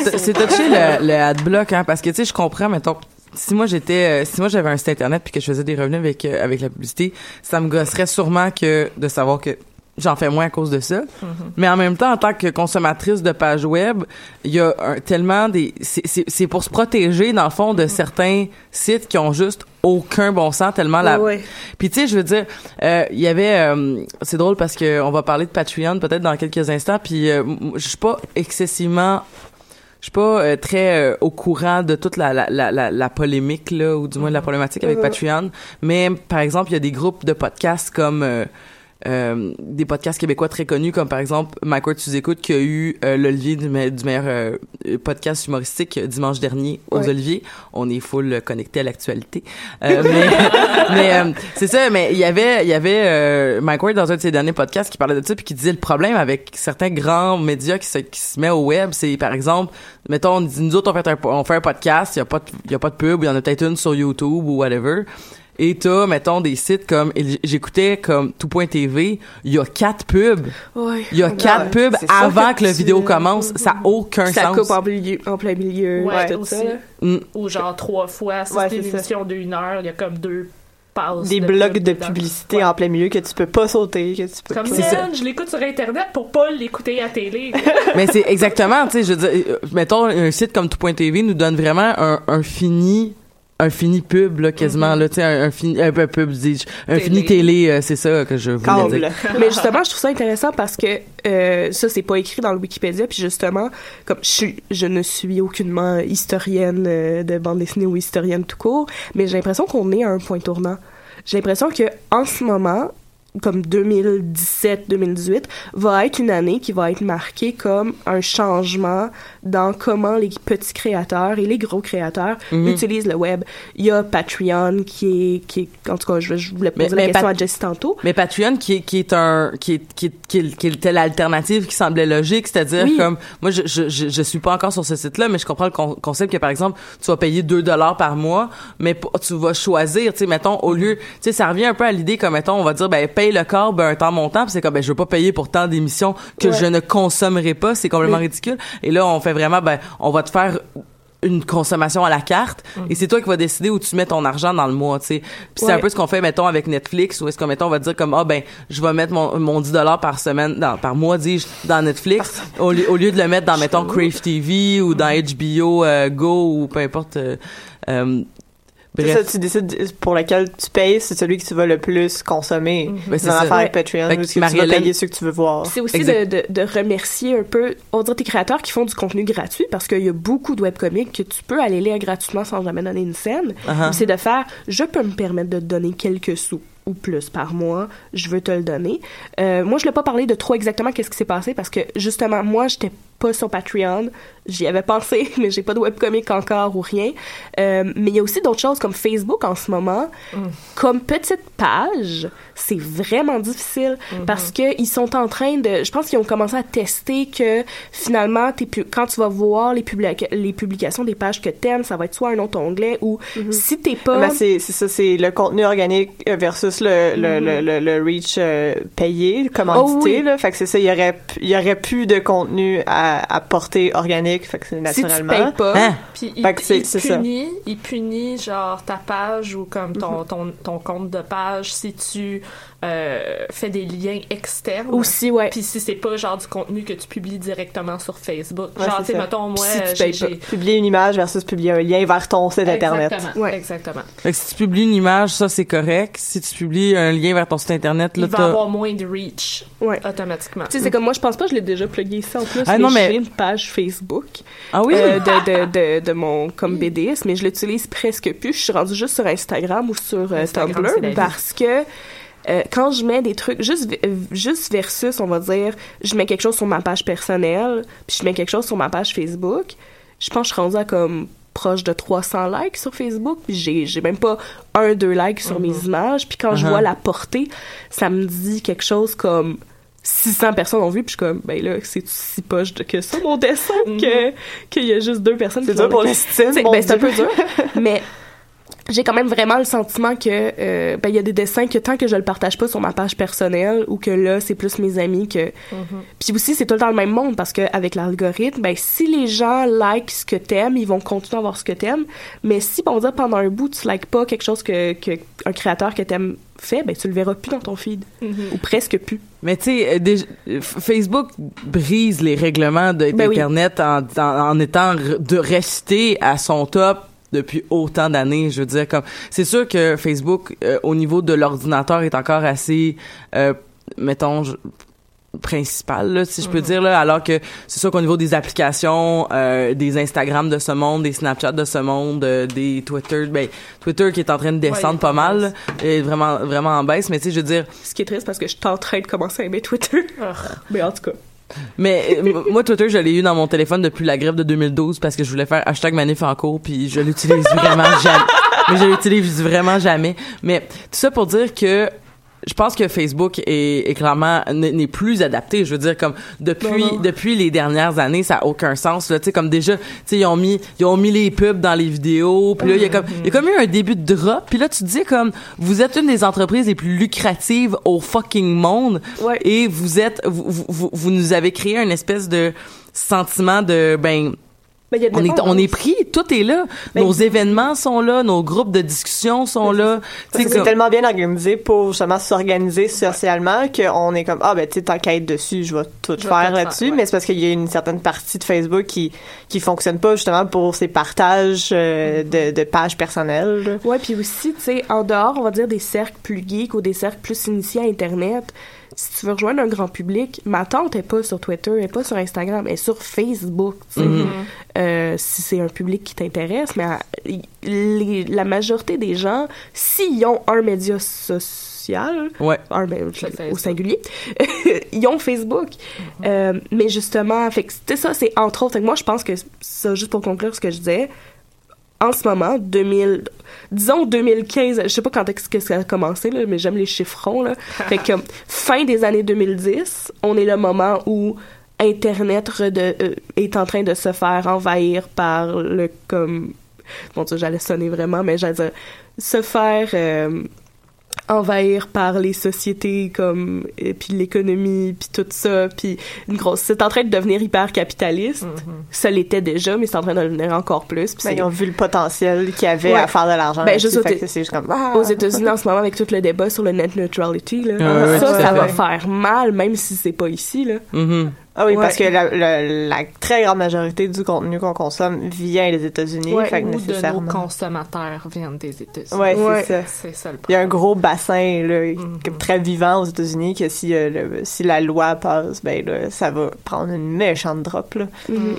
c'est c'est touché le, le adblock, hein, parce que, tu sais, je comprends, mettons, si moi j'étais, euh, si moi j'avais un site internet puis que je faisais des revenus avec, euh, avec la publicité, ça me gosserait sûrement que, de savoir que j'en fais moins à cause de ça. Mais en même temps, en tant que consommatrice de pages web, il y a un- tellement des, c'est- c'est c'est pour se protéger, dans le fond, de certains sites qui ont juste aucun bon sens tellement la, Ouais, ouais. puis tu sais, je veux dire, euh, il y avait, euh, c'est drôle parce que on va parler de Patreon peut-être dans quelques instants. Puis euh, je suis pas excessivement, je suis pas euh, très euh, au courant de toute la, la, la, la, polémique là, ou du moins de la problématique avec Patreon. Mais par exemple, il y a des groupes de podcasts comme euh, des podcasts québécois très connus comme par exemple Mike Ward tu écoutes qui a eu euh, l'Olivier du, me- du meilleur euh, podcast humoristique dimanche dernier aux Ouais. Oliviers on est full connecté à l'actualité. Euh, mais mais euh, c'est ça mais il y avait il y avait euh, Mike Ward dans un de ses derniers podcasts qui parlait de ça puis qui disait le problème avec certains grands médias qui se qui se met au web c'est par exemple mettons nous autres on fait un on fait un podcast il y a pas de, y a pas de pub il y en a peut-être une sur YouTube ou whatever et t'as, mettons, des sites comme, j'écoutais comme tout.tv, il y a quatre pubs. Ouais. Il y a Ouais, quatre pubs avant que que, le tu- vidéo commence. Ça a aucun Ça sens. coupe en, milieu, en plein milieu. Ouais, tout aussi. ça. Mm. Ou genre trois fois, si Ouais, c'est une ça. émission d'une heure, il y a comme deux passes. Des de blocs pub de publicité Ouais. en plein milieu que tu peux pas sauter, que tu peux Comme ça, je l'écoute sur Internet pour pas l'écouter à télé. Mais c'est exactement, tu sais, je veux dire, euh, mettons, un site comme tout.tv nous donne vraiment un, un fini, un fini pub, là, quasiment, là, tu sais, un, un fini, un, peu pub, dis-je, un Télé. fini télé, euh, c'est ça que je voulais dire. Mais justement, je trouve ça intéressant parce que euh, ça, c'est pas écrit dans le Wikipédia. Puis justement, comme je, suis, je ne suis aucunement historienne euh, de bande dessinée ou historienne tout court, mais j'ai l'impression qu'on est à un point tournant. J'ai l'impression que en ce moment, comme 2017-2018 va être une année qui va être marquée comme un changement dans comment les petits créateurs et les gros créateurs Mhm. utilisent le web. Il y a Patreon qui est, qui est en tout cas, je, je voulais poser Mais- la mais question à tantôt. Mais Patreon, qui est, qui est un, qui est, qui est, qui est- qui était l'alternative qui semblait logique, c'est-à-dire Oui. comme, moi, je, je, je, je suis pas encore sur ce site-là, mais je comprends le con- concept que, par exemple, tu vas payer 2 dollars par mois, mais tu vas choisir, tu sais, mettons, au lieu, tu sais, ça revient un peu à l'idée comme, mettons, on va dire, ben, paye le corps, ben, un temps montant, puis c'est comme, ben, je veux pas payer pour tant d'émissions que Ouais. je ne consommerai pas, c'est complètement ridicule. Et là, on fait vraiment, ben, on va te faire une consommation à la carte et c'est toi qui vas décider où tu mets ton argent dans le mois, tu sais. Puis c'est Ouais. un peu ce qu'on fait mettons avec Netflix où est-ce qu'on mettons on va dire comme ah ben je vais mettre mon, mon 10 dollars par semaine dans, par mois dis-je dans Netflix au, lieu- au lieu de le mettre dans mettons Crave TV ou dans HBO euh, Go ou peu importe euh, euh, C'est bref ça, tu décides pour lequel tu payes, c'est celui que tu vas le plus consommer. Ben, c'est dans ça. l'affaire avec Ouais. Patreon, où tu vas payer ceux que tu veux voir. C'est aussi de, de, de remercier un peu, on dire, tes créateurs qui font du contenu gratuit parce qu'il y a beaucoup de webcomics que tu peux aller lire gratuitement sans jamais donner une scène. Uh-huh. C'est de faire, je peux me permettre de te donner quelques sous ou plus par mois, je veux te le donner. Euh, moi, je ne l'ai pas parlé de trop exactement qu'est-ce qui s'est passé parce que justement, moi, j'étais pas sur Patreon. J'y avais pensé, mais j'ai pas de webcomic encore ou rien. Euh, mais il y a aussi d'autres choses comme Facebook en ce moment. Comme petite page, c'est vraiment difficile parce que ils sont en train de. Je pense qu'ils ont commencé à tester que finalement, t'es pu- quand tu vas voir les, publica- les publications des pages que t'aimes, ça va être soit un autre onglet ou si t'es pas. Ben, c'est ça, c'est le contenu organique versus le, le, le, le, le reach euh, payé, commandité. Oh oui. là. Fait que c'est ça, il y aurait, y aurait plus de contenu à, à portée organique. Fait que c'est si tu naturellement. payes pas. Hein? Puis il, punit, il punit genre ta page ou comme Mhm. ton, ton, ton compte de page si tu euh, fais des liens externes. Aussi, ouais. Puis si c'est pas genre du contenu que tu publies directement sur Facebook. Ouais, genre, c'est tu mettons, moi, Si tu Publier une image versus publier un lien vers ton site internet. Exactement. Ouais. Exactement. Fait que si tu publies une image ça c'est correct si tu publies un lien vers ton site internet là Il va avoir moins de reach Ouais. automatiquement. Tu sais, c'est comme moi, je pense pas, je l'ai déjà plugué ici en plus. Ah, non, mais- j'ai une page Facebook ah oui? euh, de, de, de, de mon comme BDS, mais je l'utilise presque plus. Je suis rendue juste sur Instagram ou sur euh, Instagram, Tumblr parce que euh, quand je mets des trucs juste juste versus, on va dire, je mets quelque chose sur ma page personnelle, puis je mets quelque chose sur ma page Facebook, je pense que je suis rendue à comme proche de 300 likes sur Facebook, puis j'ai j'ai même pas un deux likes sur mes images, puis quand je Uh-huh. vois la portée, ça me dit quelque chose comme 600 personnes ont vu, puis je suis comme, ben là, c'est si poche de que ça, mon dessin, que qu'il y a juste deux personnes C'est dur pour l'estime. Ben, c'est un peu dur, mais j'ai quand même vraiment le sentiment que euh, ben il y a des dessins que tant que je le partage pas sur ma page personnelle ou que là c'est plus mes amis que puis aussi c'est tout le temps le même monde parce que avec l'algorithme ben si les gens like ce que t'aimes ils vont continuer à voir ce que t'aimes. Mais si on va dire pendant un bout tu likes pas quelque chose que, que un créateur que t'aimes fait ben tu le verras plus dans ton feed. Ou presque plus. Mais tu sais, euh, euh, Facebook brise les règlements de- Ben oui. d'Internet en, en, en étant de rester à son top depuis autant d'années. Je veux dire, comme c'est sûr que Facebook, euh, au niveau de l'ordinateur, est encore assez, euh, mettons, je- principal, là, si je peux dire, là, alors que c'est sûr qu'au niveau des applications, euh, des Instagram de ce monde, des Snapchat de ce monde, euh, des Twitter, ben, Twitter qui est en train de descendre pas mal, là, est vraiment, vraiment en baisse, mais tu sais, je veux dire, ce qui est triste parce que je suis en train de commencer à aimer Twitter. Mais en tout cas Mais euh, moi, Twitter, je l'ai eu dans mon téléphone depuis la grève de 2012 parce que je voulais faire hashtag manif en cours, puis je l'utilise vraiment jamais. Mais je l'utilise vraiment jamais. Mais tout ça pour dire que je pense que Facebook est, est clairement n'est plus adapté. Je veux dire comme depuis Non, non. depuis les dernières années, ça a aucun sens. Là, tu sais comme déjà, tu sais ils ont mis ils ont mis les pubs dans les vidéos. Puis là il y a comme il y a comme eu un début de drop. Puis là tu te dis comme vous êtes une des entreprises les plus lucratives au fucking monde Ouais. et vous êtes vous, vous, vous- vous nous avez créé une espèce de sentiment de ben Ben, il y a de on est on est pris. Tout est là. Ben, nos événements sont là. Nos groupes de discussion sont là. sais, que C'est comme- tellement bien organisé pour justement s'organiser socialement qu'on est comme ah ben tu être dessus je vais tout Je faire là-dessus. ouais. mais c'est parce qu'il y a une certaine partie de Facebook qui qui fonctionne pas justement pour ses partages euh, de, de pages personnelles là. Ouais, puis aussi, tu sais, en dehors, on va dire des cercles plus geeks ou des cercles plus initiés à Internet, si tu veux rejoindre un grand public, ma tante est pas sur Twitter, elle est pas sur Instagram, elle est sur Facebook, tu sais. Mhm. Euh, si c'est un public qui t'intéresse, mais euh, les- la majorité des gens, s'ils ont un média so- social. Ouais. Un, ben, C'est au singulier. Ils ont Facebook. Euh, mais justement, c'était ça, c'est entre autres. Fait que moi, je pense que ça, juste pour conclure ce que je disais, en ce moment, 2000, disons 2015, je sais pas quand est-ce que ça a commencé, là, mais j'aime les chiffrons, là. fait que fin des années 2010, on est le moment où Internet rede- euh, est en train de se faire envahir par le, comme, bon Dieu, j'allais sonner vraiment, mais j'allais dire, se faire euh, envahir par les sociétés comme et puis l'économie puis tout ça puis une grosse c'est en train de devenir hyper capitaliste ça l'était déjà mais c'est en train de devenir encore plus puis Ben, ils ont vu le potentiel qu'il y avait Ouais. à faire de l'argent. Ben, juste aux fait Éta- que c'est juste comme, ah. aux États-Unis en ce moment avec tout le débat sur le net neutrality là, ça va faire mal même si c'est pas ici là Mhm. Ah oui, Ouais. parce que la, la, la très grande majorité du contenu qu'on consomme vient des États-Unis. Ouais, fait que Ou de nos consommateurs viennent des États-Unis. Ouais, Ouais. c'est ça. C'est ça le Il y a un problème. gros bassin là, Mhm. comme très vivant aux États-Unis que si, euh, le- si la loi passe, ben là, ça va prendre une méchante drop. Là. Mhm.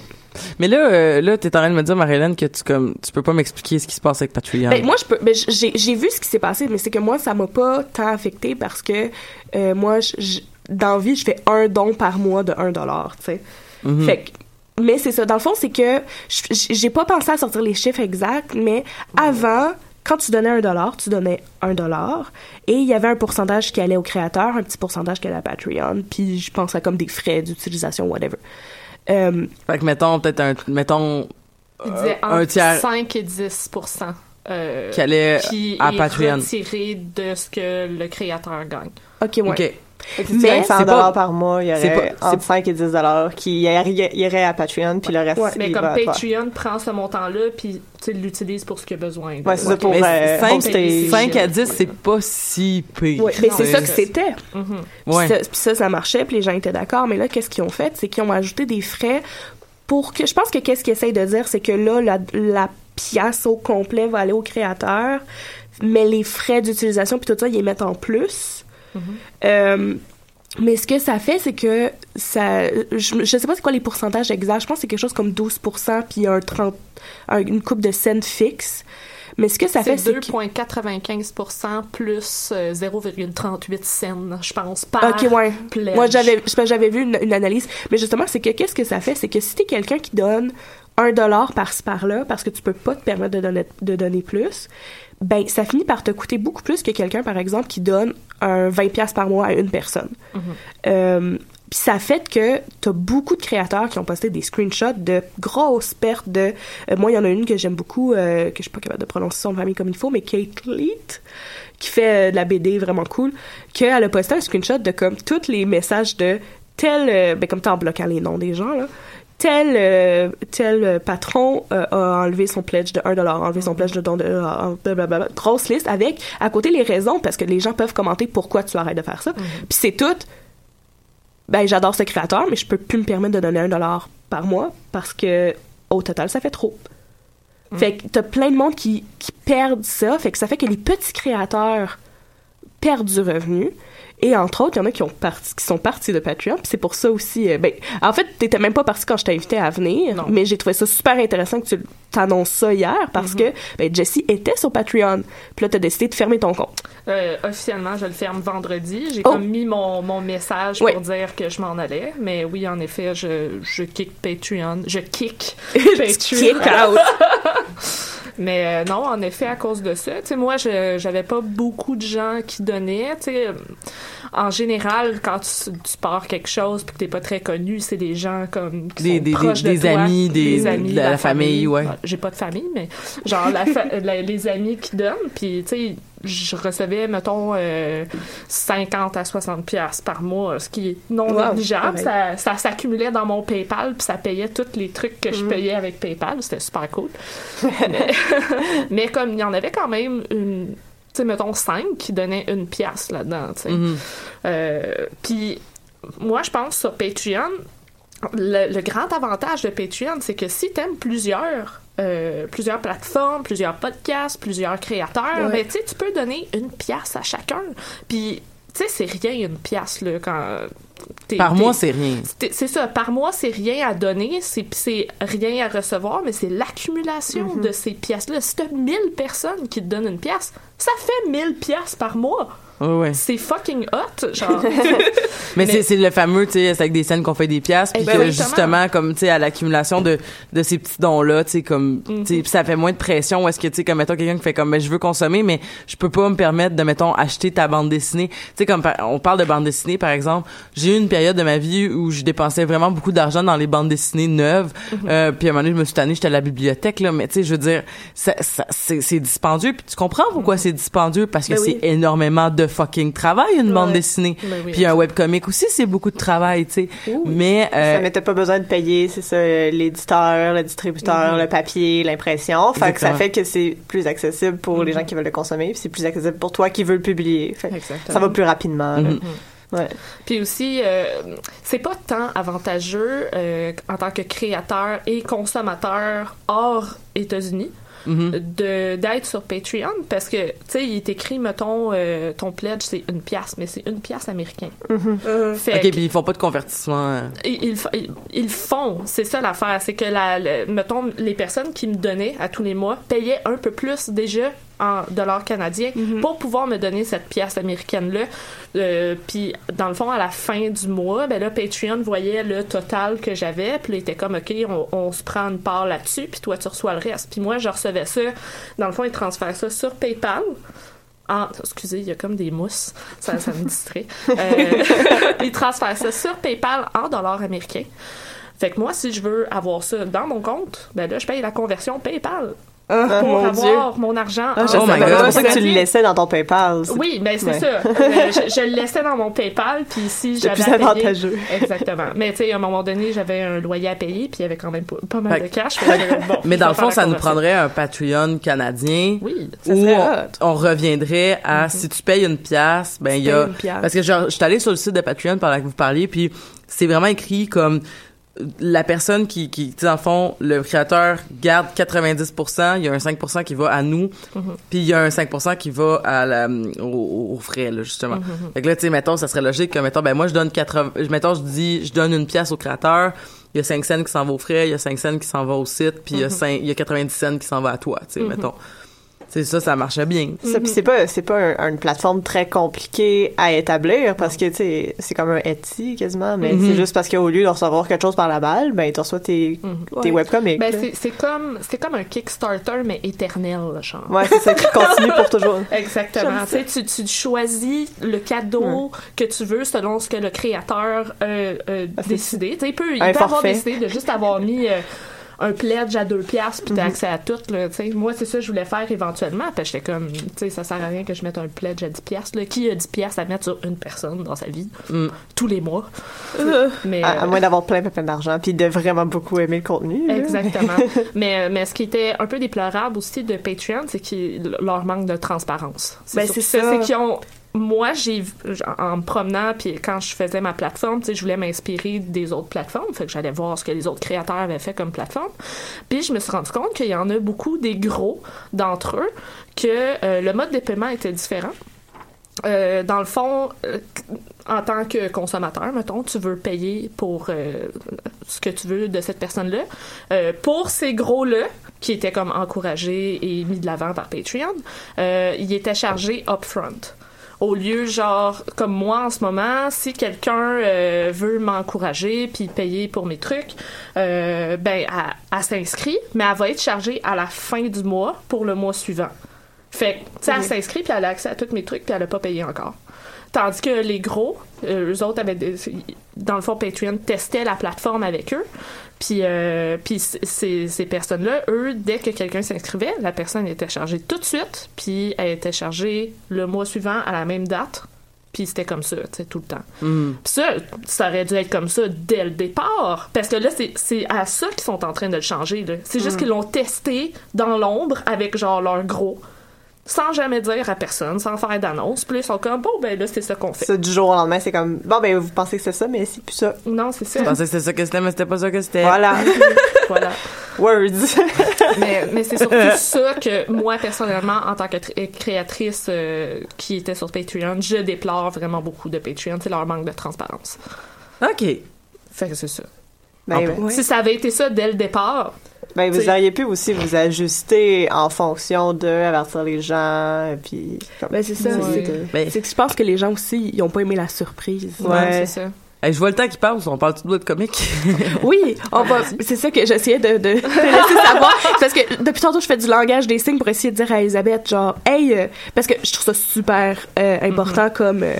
Mais là, euh, là, t'es en train de me dire, Marie-Hélène, que tu comme, tu peux pas m'expliquer ce qui se passe avec Patreon. Ben, moi, je peux. Ben, j'ai, j'ai vu ce qui s'est passé, mais c'est que moi, ça m'a pas tant affecté parce que euh, moi, je- dans vie, je fais un don par mois de 1 dollar, tu sais. Mhm. Fait que. Mais c'est ça. Dans le fond, c'est que je- j'ai pas pensé à sortir les chiffres exacts, mais avant, quand tu donnais un dollar, tu donnais un dollar et il y avait un pourcentage qui allait au créateur, un petit pourcentage qui allait à Patreon, puis je pense à comme des frais d'utilisation, whatever. Euh, Fait que mettons, peut-être un, mettons, Il disait un tiers 5 et 10 euh, qui allait qui à est Patreon. retiré de ce que le créateur gagne. ok, ouais. Ok. Mais gagnes 100 c'est pas- par mois, il y aurait pas- entre 5 et 10 qui irait, à Patreon, puis le reste, Ouais, Mais comme. Patreon prend ce montant-là puis tu sais, l'utilise pour ce qu'il a besoin. Ouais, c'est ça pour Mais euh, 5, hoster. 5 à 10, c'est pas si pire. Ouais, mais c'est ça que c'était. Mhm. Puis Ouais. ça, puis ça, ça marchait, puis les gens étaient d'accord. Mais là, qu'est-ce qu'ils ont fait? C'est qu'ils ont ajouté des frais pour que... Je pense que qu'est-ce qu'ils essayent de dire, c'est que là, la, la pièce au complet va aller au créateur, mais les frais d'utilisation, puis tout ça, ils les mettent en plus. Euh, mais ce que ça fait, c'est que ça... Je, je sais pas c'est quoi les pourcentages exacts. Je pense que c'est quelque chose comme 12 puis un 30... un- une coupe de scènes fixe. Mais ce que ça fait, C'est c'est que... 2,95% plus euh, 0,38 cents, je pense, par Ok, ouais. pledge. Moi, j'avais, j'avais vu une, une analyse, mais justement, c'est que qu'est-ce que ça fait, c'est que si t'es quelqu'un qui donne un dollar par-ci par-là, parce que tu peux pas te permettre de donner, de donner plus, ben ça finit par te coûter beaucoup plus que quelqu'un, par exemple, qui donne un 20 pièces par mois à une personne. Euh, puis ça fait que t'as beaucoup de créateurs qui ont posté des screenshots de grosses pertes de... euh, moi, il y en a une que j'aime beaucoup, euh, que je suis pas capable de prononcer son famille comme il faut, mais Kate Leet, qui fait de la BD vraiment cool, qu'elle a posté un screenshot de comme tous les messages de tel... ben comme t'es en bloquant les noms des gens, là. Tel, euh, tel euh, patron euh, a enlevé son pledge de 1$, a enlevé son pledge de don de... blablabla. grosse liste avec, à côté, les raisons, parce que les gens peuvent commenter pourquoi tu arrêtes de faire ça. Puis c'est tout ben j'adore ce créateur, mais je peux plus me permettre de donner un dollar par mois parce que au total ça fait trop. Fait que t'as plein de monde qui, qui perdent ça, fait que ça fait que les petits créateurs perdent du revenu. Et entre autres, il y en a qui, ont parti, qui sont partis de Patreon. Puis c'est pour ça aussi. euh, ben, en fait, t'étais même pas parti quand je t'ai invité à venir. Non. Mais j'ai trouvé ça super intéressant que tu t'annonces ça hier parce que ben, Jessie était sur Patreon. Puis là, t'as décidé de fermer ton compte. Euh, officiellement, je le ferme vendredi. J'ai Oh. comme mis mon, mon message pour dire que je m'en allais. Mais oui, en effet, je, je kick Patreon. Je kick Patreon. kick out. Mais euh, non, en effet, à cause de ça, tu sais, moi, je j'avais pas beaucoup de gens qui donnaient, tu sais. En général, quand tu, tu pars quelque chose puis que t'es pas très connu, c'est des gens comme qui Des- sont des- proches des- de des toi, amis, des- de la famille, ouais. J'ai pas de famille, mais genre la fa- la- les amis qui donnent, puis tu sais, je recevais mettons euh, 50 à 60 pièces par mois, ce qui est non Wow, négligeable. Ça, ça s'accumulait dans mon PayPal, puis ça payait tous les trucs que je payais avec PayPal. C'était super cool. mais, mais comme il y en avait quand même une, sais, mettons 5 qui donnaient une pièce là-dedans, tu sais. Mhm. Euh, Puis moi, je pense sur Patreon, le, le grand avantage de Patreon, c'est que si t'aimes plusieurs euh, plusieurs plateformes, plusieurs podcasts, plusieurs créateurs, Ouais. ben, tu sais, tu peux donner une pièce à chacun. Puis, tu sais, c'est rien une pièce, là, quand... Par mois, c'est rien. c'est ça, par mois, c'est rien à donner, c'est c'est rien à recevoir, mais c'est l'accumulation Mm-hmm. de ces pièces-là. Si t'as 1000 personnes qui te donnent une pièce, ça fait 1000 pièces par mois. Ouais, ouais. C'est fucking hot, genre. Mais, Mais- c'est le fameux, tu sais, c'est avec des scènes qu'on fait des pièces, puis que justement, comme, tu sais, à l'accumulation de, de ces petits dons-là, tu sais, comme, tu sais, puis ça fait moins de pression, où est-ce que, tu sais, comme, mettons, quelqu'un qui fait comme, ben, je veux consommer, mais je peux pas me permettre de, mettons, acheter ta bande dessinée. Tu sais, comme, on parle de bande dessinée, par exemple, j'ai eu une période de ma vie où je dépensais vraiment beaucoup d'argent dans les bandes dessinées neuves, Mhm. euh, puis à un moment donné, je me suis tannée, j'étais à la bibliothèque, là, mais tu sais, je veux dire, ça, ça- c'est dispendieux, puis tu comprends pourquoi c'est dispendieux, parce que Ben c'est oui. énormément de fucking travail, une bande Ouais. dessinée. Ben oui, Puis un webcomic aussi, c'est beaucoup de travail, tu sais. Mais euh, Ça mettait pas besoin de payer, c'est ça, l'éditeur, le distributeur, le papier, l'impression. Fait que ça fait que c'est plus accessible pour les gens qui veulent le consommer, puis c'est plus accessible pour toi qui veux le publier. Fait ça va plus rapidement. là. Mhm. Ouais. Puis aussi, euh, c'est pas tant avantageux euh, en tant que créateur et consommateur hors États-Unis mhm. de d'être sur Patreon parce que tu sais il est écrit mettons euh, ton pledge c'est une pièce mais c'est une pièce américain fait ok, que- puis ils font pas de convertissement. euh. ils, ils, ils- ils font, c'est ça l'affaire, c'est que la, le- mettons les personnes qui me donnaient à tous les mois payaient un peu plus déjà en dollars canadiens pour pouvoir me donner cette pièce américaine là. puis dans le fond à la fin du mois, ben là Patreon voyait le total que j'avais, puis il était comme ok on, on se prend une part là-dessus, puis toi tu reçois le reste. Puis moi je recevais ça, dans le fond ils transfèrent ça sur PayPal. Ah, excusez, il y a comme des mousses. Ça, ça me distrait. Euh, ils transfèrent ça sur PayPal en dollars américains. Fait que moi, si je veux avoir ça dans mon compte, ben là, je paye la conversion PayPal Ah, pour mon Dieu. avoir mon argent. Ah, Oh C'est pour ça que tu le laissais dans ton PayPal. Oui, ben c'est Ouais. ça. Euh, je, je le laissais dans mon PayPal, puis si C'est j'avais plus à payer- avantageux. Exactement. Mais tu sais, à un moment donné, j'avais un loyer à payer, puis il y avait quand même pas, pas mal Fait de cash. Fait que, bon, Mais dans le fond, ça nous prendrait un Patreon canadien. Oui. Ça où serait on, reviendrait à si tu payes une pièce, ben il y a payes une pièce. parce que genre, je suis allée sur le site de Patreon pendant que vous parliez puis c'est vraiment écrit comme la personne qui qui tu le fond le créateur garde 90%, il y a un 5% qui va à nous, puis il y a un 5% qui va à la aux, aux frais là justement. Fait que là tu sais mettons ça serait logique que mettons ben moi je donne 80 mettons je dis je donne une pièce au créateur, il y a 5 cents qui s'en va aux frais, il y a 5 cents qui s'en va au site, puis il y a 5 il y a 90 cents qui s'en va à toi, tu sais mettons. C'est ça, ça marchait bien. Ça, puis c'est pas c'est pas un- une plateforme très compliquée à établir parce que tu sais c'est comme un Etsy quasiment mais Mhm. c'est juste parce qu'au lieu de recevoir quelque chose par la balle ben tu reçois tes tes Ouais. webcomics. Ben, c'est c'est comme, c'est comme un Kickstarter, mais éternel, genre. ouais c'est ça qui continue pour toujours. Exactement. Tu, sais, tu, tu choisis le cadeau que tu veux selon ce que le créateur euh, euh, Ah, décidé. Tu sais, il peut, il peut avoir décidé de juste avoir mis euh, un pledge à deux piastres puis t'as accès à tout. Là. Moi, c'est ça que je voulais faire éventuellement. Puis j'étais comme, tu sais, ça sert à rien que je mette un pledge à 10 piastres. Là. Qui a 10 piastres à mettre sur une personne dans sa vie? Mm. tous les mois? Mais, À, à euh, moins d'avoir plein plein, d'argent puis de vraiment beaucoup aimer le contenu. Exactement. mais, mais ce qui était un peu déplorable aussi de Patreon, c'est qu'ils- leur manque de transparence. Ben, c'est ça. C'est qu'ils ont. Moi, j'ai en me promenant puis quand je faisais ma plateforme, tu sais, je voulais m'inspirer des autres plateformes, fait que j'allais voir ce que les autres créateurs avaient fait comme plateforme. Puis je me suis rendu compte qu'il y en a beaucoup des gros d'entre eux que euh, le mode de paiement était différent. Euh, dans le fond, euh, en tant que consommateur, mettons, tu veux payer pour euh, ce que tu veux de cette personne-là. Pour ces gros-là, qui étaient comme encouragés et mis de l'avant par Patreon, euh, il était chargé upfront. Au lieu, genre, comme moi en ce moment, si quelqu'un euh, veut m'encourager puis payer pour mes trucs, euh, ben, elle, elle s'inscrit, mais elle va être chargée à la fin du mois pour le mois suivant. Fait que, tu sais, elle s'inscrit puis elle a accès à tous mes trucs puis elle a pas payé encore. Tandis que les gros, euh, eux autres avaient des- dans le fond Patreon testait la plateforme avec eux. Puis, euh, puis ces, ces personnes-là, eux, dès que quelqu'un s'inscrivait, la personne était chargée tout de suite, puis elle était chargée le mois suivant à la même date. Puis c'était comme ça, tu sais, tout le temps. Mm. Puis ça, ça aurait dû être comme ça dès le départ. Parce que là, c'est- à ça qu'ils sont en train de le changer. C'est juste qu'ils l'ont testé dans l'ombre avec genre leur gros. Sans jamais dire à personne, sans faire d'annonce. Puis ils sont comme, bon, ben là, c'est ça qu'on fait. Ça, du jour au lendemain, c'est comme bon ben vous pensez que c'est ça mais c'est plus ça. Non, c'est ça. Je pensais que c'était ça que c'était, mais c'était pas ça que c'était. Voilà. voilà. Words. mais, mais c'est surtout ça que moi, personnellement, en tant que tr- créatrice euh, qui était sur Patreon, je déplore vraiment beaucoup de Patreon. C'est leur manque de transparence. OK. Fait que c'est ça. Ben, ouais. Si ça avait été ça dès le départ, Ben, vous auriez pu aussi vous ajuster en fonction de avertir les gens, puis comme... Ben, c'est ça. Ouais. c'est- Ben, C'est que je pense que les gens aussi, ils ont pas aimé la surprise. Ouais. c'est ça. hey, je vois le temps qui passe, on parle tout de comique. Oui, on va. C'est ça que j'essayais de, de, de laisser savoir. Parce que depuis tantôt, je fais du langage des signes pour essayer de dire à Elisabeth, genre, hey, euh, parce que je trouve ça super euh, important comme, euh,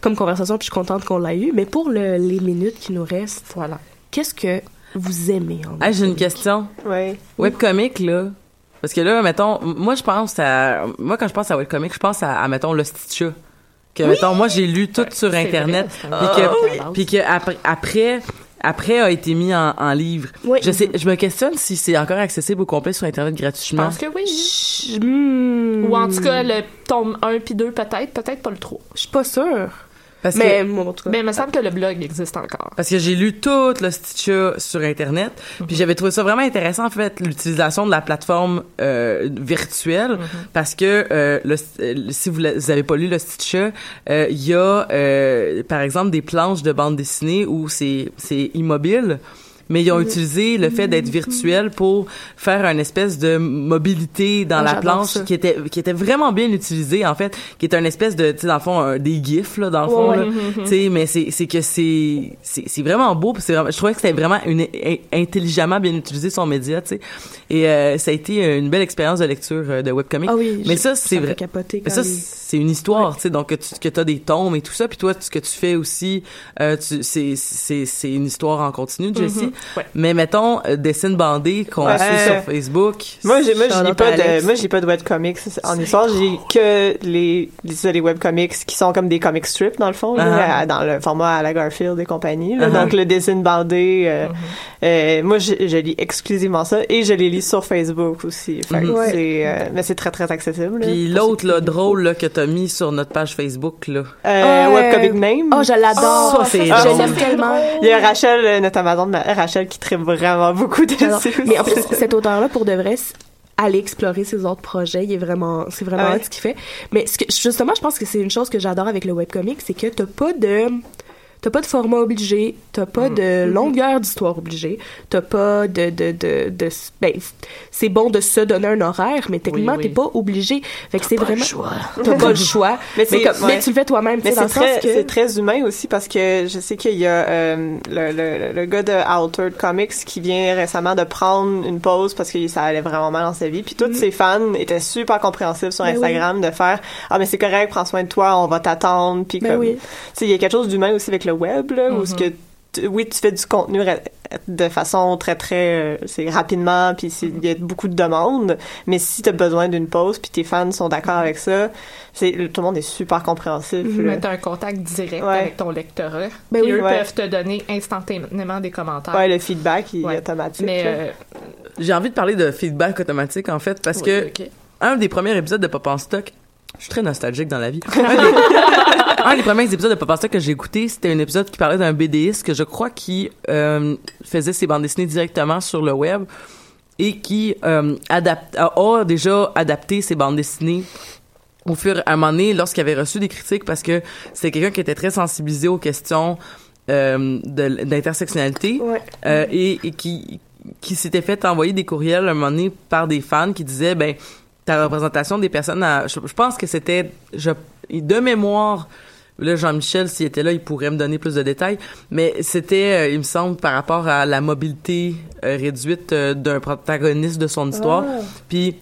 comme conversation, puis je suis contente qu'on l'a eu. Mais pour le- les minutes qui nous restent, Voilà. qu'est-ce que vous aimez en hey, j'ai une question. Ouais. Webcomic, là. Parce que là, mettons, moi, je pense à. Moi, quand je pense à webcomic, je pense à, à mettons, le Stitcha. Que, mettons, moi, j'ai lu tout sur Internet. Puis que, Ah oui. puis que après, après, après a été mis en, en livre. Oui. Je sais, je me questionne si c'est encore accessible au complet sur Internet Je gratuitement. pense que oui. Je- hmm, Ou en tout cas, le tome 1 puis 2, peut-être, peut-être pas le 3. Je suis pas sûre. Parce Mais, que, moi, en tout cas. Mais il me semble que le blog existe encore. parce que j'ai lu tout le Stitcha sur Internet, puis j'avais trouvé ça vraiment intéressant, en fait, l'utilisation de la plateforme euh, virtuelle, parce que euh, le, euh, si vous n'avez pas lu le Stitcha, euh, il y a, euh, par exemple, des planches de bande dessinée où c'est c'est immobile, mais ils ont utilisé le fait d'être virtuel pour faire une espèce de mobilité dans la planche ça. qui était qui était vraiment bien utilisée en fait, qui est une espèce de tu sais dans le fond un- des gifs là dans le fond Ouais, là. tu sais mais c'est c'est que c'est c'est c'est vraiment beau c'est je trouvais que c'était vraiment une in- intelligemment bien utilisé son média tu sais et euh, ça a été une belle expérience de lecture euh, de webcomic Ah oui. mais ça c'est vrai capoter mais quand ça, les- c'est une histoire, tu sais, donc que tu que as des tomes et tout ça, puis toi, ce que tu fais aussi, euh, c'est c'est c'est une histoire en continu, Jessie. Ouais. Mais mettons, euh, dessine bandé qu'on Ouais. suit sur Facebook. Moi, j'ai, moi, je lis Charlotte pas de, moi, j'ai pas de webcomics en histoire. J'ai que les, les, les webcomics qui sont comme des comic strips, dans le fond, Uh-huh. dans le format à la Garfield et compagnie, là. Uh-huh. Donc, le dessin bandé, euh, euh, moi, je, je lis exclusivement ça et je les lis sur Facebook aussi. Fait Mhm. Euh, mais c'est très, très accessible. Puis l'autre, là, drôle, là, que t'as mis sur notre page Facebook, là. Euh, Euh, webcomic name. Oh, je l'adore. Ça, c'est je l'aime tellement. Il y a Rachel, euh, notre Amazon, Rachel qui tripe vraiment beaucoup dessus. Mais en plus, cet auteur-là, pour de vrai, aller explorer ses autres projets, il est vraiment, c'est vraiment Ah ouais. ce qu'il fait. Mais ce que, justement, je pense que c'est une chose que j'adore avec le webcomic, c'est que t'as pas de, t'as pas de format obligé, t'as pas Mm. de longueur d'histoire obligée, t'as pas de, de, de, de, ben, c'est bon de se donner un horaire, mais techniquement, Oui, oui. t'es pas obligé. Fait que c'est pas le vraiment, choix. t'as pas le choix. Mais mais, comme- ouais. mais tu le fais toi-même, Mais c'est très, que. très humain aussi parce que je sais qu'il y a euh, le, le, le gars de Altered Comics qui vient récemment de prendre une pause parce que ça allait vraiment mal dans sa vie. Puis tous ses fans étaient super compréhensifs sur Mm-hmm. Ben Instagram de faire ah mais c'est correct, prends soin de toi, on va t'attendre. Puis Ben comme, oui. tu sais, il y a quelque chose d'humain aussi avec le web là où ce que tu- oui, tu fais du contenu de façon très très euh, c'est rapidement puis il y a beaucoup de demandes mais si tu as besoin d'une pause puis tes fans sont d'accord avec ça c'est tout le monde est super compréhensif là. Mettre un contact direct Ouais. avec ton lectorat. Ben Puis oui. eux Ouais. peuvent te donner instantanément des commentaires. Ouais, le feedback, il est automatique. Mais euh, J'ai envie de parler de feedback automatique, en fait, parce oui, que un des premiers épisodes de Pop en Stock, je suis très nostalgique dans la vie. Un des, un des premiers épisodes de Stock que j'ai écouté, c'était un épisode qui parlait d'un BDiste que je crois qui euh, faisait ses bandes dessinées directement sur le web et qui euh, adapte, a, déjà adapté ses bandes dessinées au fur et à un moment donné lorsqu'il avait reçu des critiques parce que c'était quelqu'un qui était très sensibilisé aux questions euh, d'intersectionnalité Ouais. euh, et, et qui qui s'était fait envoyer des courriels à un moment donné par des fans qui disaient ben ta représentation des personnes à, je, je pense que c'était je de mémoire là Jean-Michel s'il était là il pourrait me donner plus de détails mais c'était euh, il me semble par rapport à la mobilité euh, réduite euh, d'un protagoniste de son histoire. Puis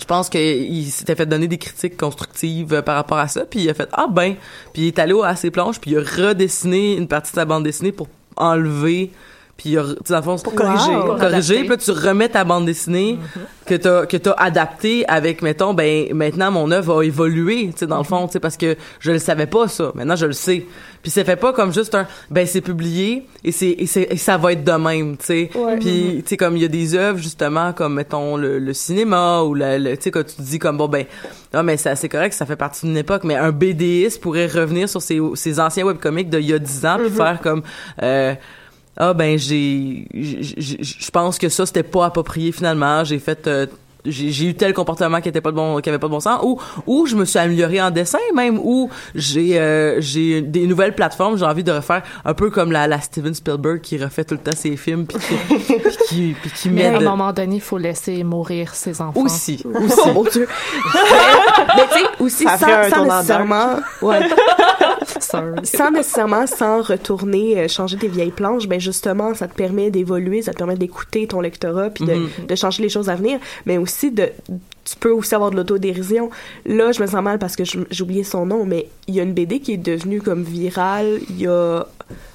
je pense qu'il s'était fait donner des critiques constructives par rapport à ça, puis il a fait ah ben, puis il est allé à ses planches, puis il a redessiné une partie de sa bande dessinée pour enlever, puis tu dans le fond, pour corriger. Corriger, puis là, tu remets ta bande dessinée que t'as que t'as adapté avec mettons ben maintenant mon œuvre a évolué, tu sais dans le fond, tu sais parce que je le savais pas ça, maintenant je le sais. Puis c'est fait pas comme juste un ben c'est publié et c'est et, c'est- et ça va être de même, tu sais. Ouais. Puis tu sais comme il y a des œuvres justement comme mettons le, le cinéma ou le, le- tu sais quand tu te dis comme bon ben non mais ça c'est correct, ça fait partie d'une époque mais un BDiste pourrait revenir sur ses ses anciens webcomics d'il y a 10 ans puis faire comme euh, ah ben j'ai je pense que ça c'était pas approprié finalement. J'ai fait euh, j'ai eu tel comportement qui était pas de bon qui avait pas de bon sens. Ou ou je me suis améliorée en dessin même ou j'ai euh, j'ai des nouvelles plateformes. J'ai envie de refaire un peu comme la, la Steven Spielberg qui refait tout le temps ses films puis qui puis qui, puis qui Mais met à un de- moment donné, il faut laisser mourir ses enfants. aussi Oh mon dieu. mais mais tu sais, aussi Ça sans, sans nécessairement, ouais. sans nécessairement sans retourner euh, changer tes vieilles planches, ben justement, ça te permet d'évoluer, ça te permet d'écouter ton lectorat puis de, Mhm. de changer les choses à venir, mais aussi de tu peux aussi avoir de l'autodérision. Là, je me sens mal parce que j'ai oublié son nom, mais il y a une BD qui est devenue comme virale il y a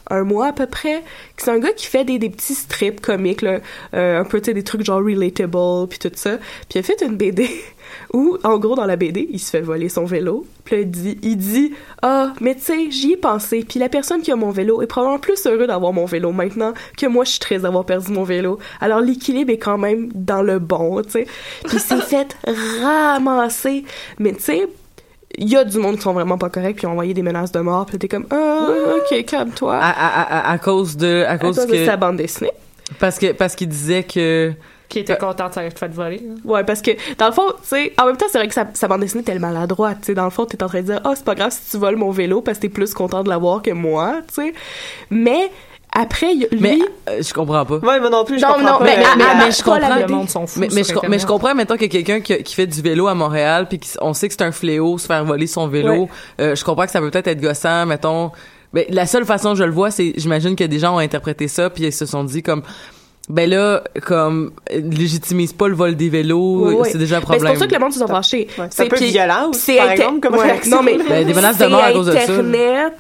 un mois à peu près. C'est un gars qui fait des, des petits strips comiques, là, euh, un peu, des trucs genre relatable, puis tout ça. Puis il a fait une BD où, en gros, dans la BD, il se fait voler son vélo. Puis là, il dit, il dit, ah, mais tu sais, j'y ai pensé. Puis la personne qui a mon vélo est probablement plus heureux d'avoir mon vélo maintenant que moi, je suis très d'avoir perdu mon vélo. Alors l'équilibre est quand même dans le bon, tu sais. Puis il s'est fait ramasser. Mais tu sais, il y a du monde qui sont vraiment pas corrects puis ont envoyé des menaces de mort. Puis là, t'es comme, ah, ok, calme-toi. à, à, à, à cause de à À cause cause de que sa bande dessinée. parce que parce qu'il disait que Qui était content de s'être fait voler. là. Ouais, parce que dans le fond, tu sais, en même temps, c'est vrai que sa, sa bande dessinée est tellement maladroite. Tu sais, dans le fond, t'es en train de dire, oh, c'est pas grave si tu voles mon vélo parce que t'es plus content de l'avoir que moi, tu sais. Mais après, lui. mais euh, je comprends pas Ouais, moi non plus, je Non, comprends non, pas. mais- mais- la- mais je Pas la- comprends. Le monde s'en fout. mais, mais, je, mais je comprends maintenant que quelqu'un qui, qui fait du vélo à Montréal puis qu'on sait que c'est un fléau se faire voler son vélo Ouais. euh, je comprends que ça peut peut-être être gossant mettons mais la seule façon que je le vois c'est j'imagine que des gens ont interprété ça puis ils se sont dit comme ben là comme euh, légitimise pas le vol des vélos Ouais, ouais. c'est déjà un Ben, c'est problème pour ça que le monde se sont fâchés. Ouais, c'est un peu violent aussi, c'est par exemple, comme ouais, réaction. Non, mais Ben, des menaces de mort à cause de ça. Internet,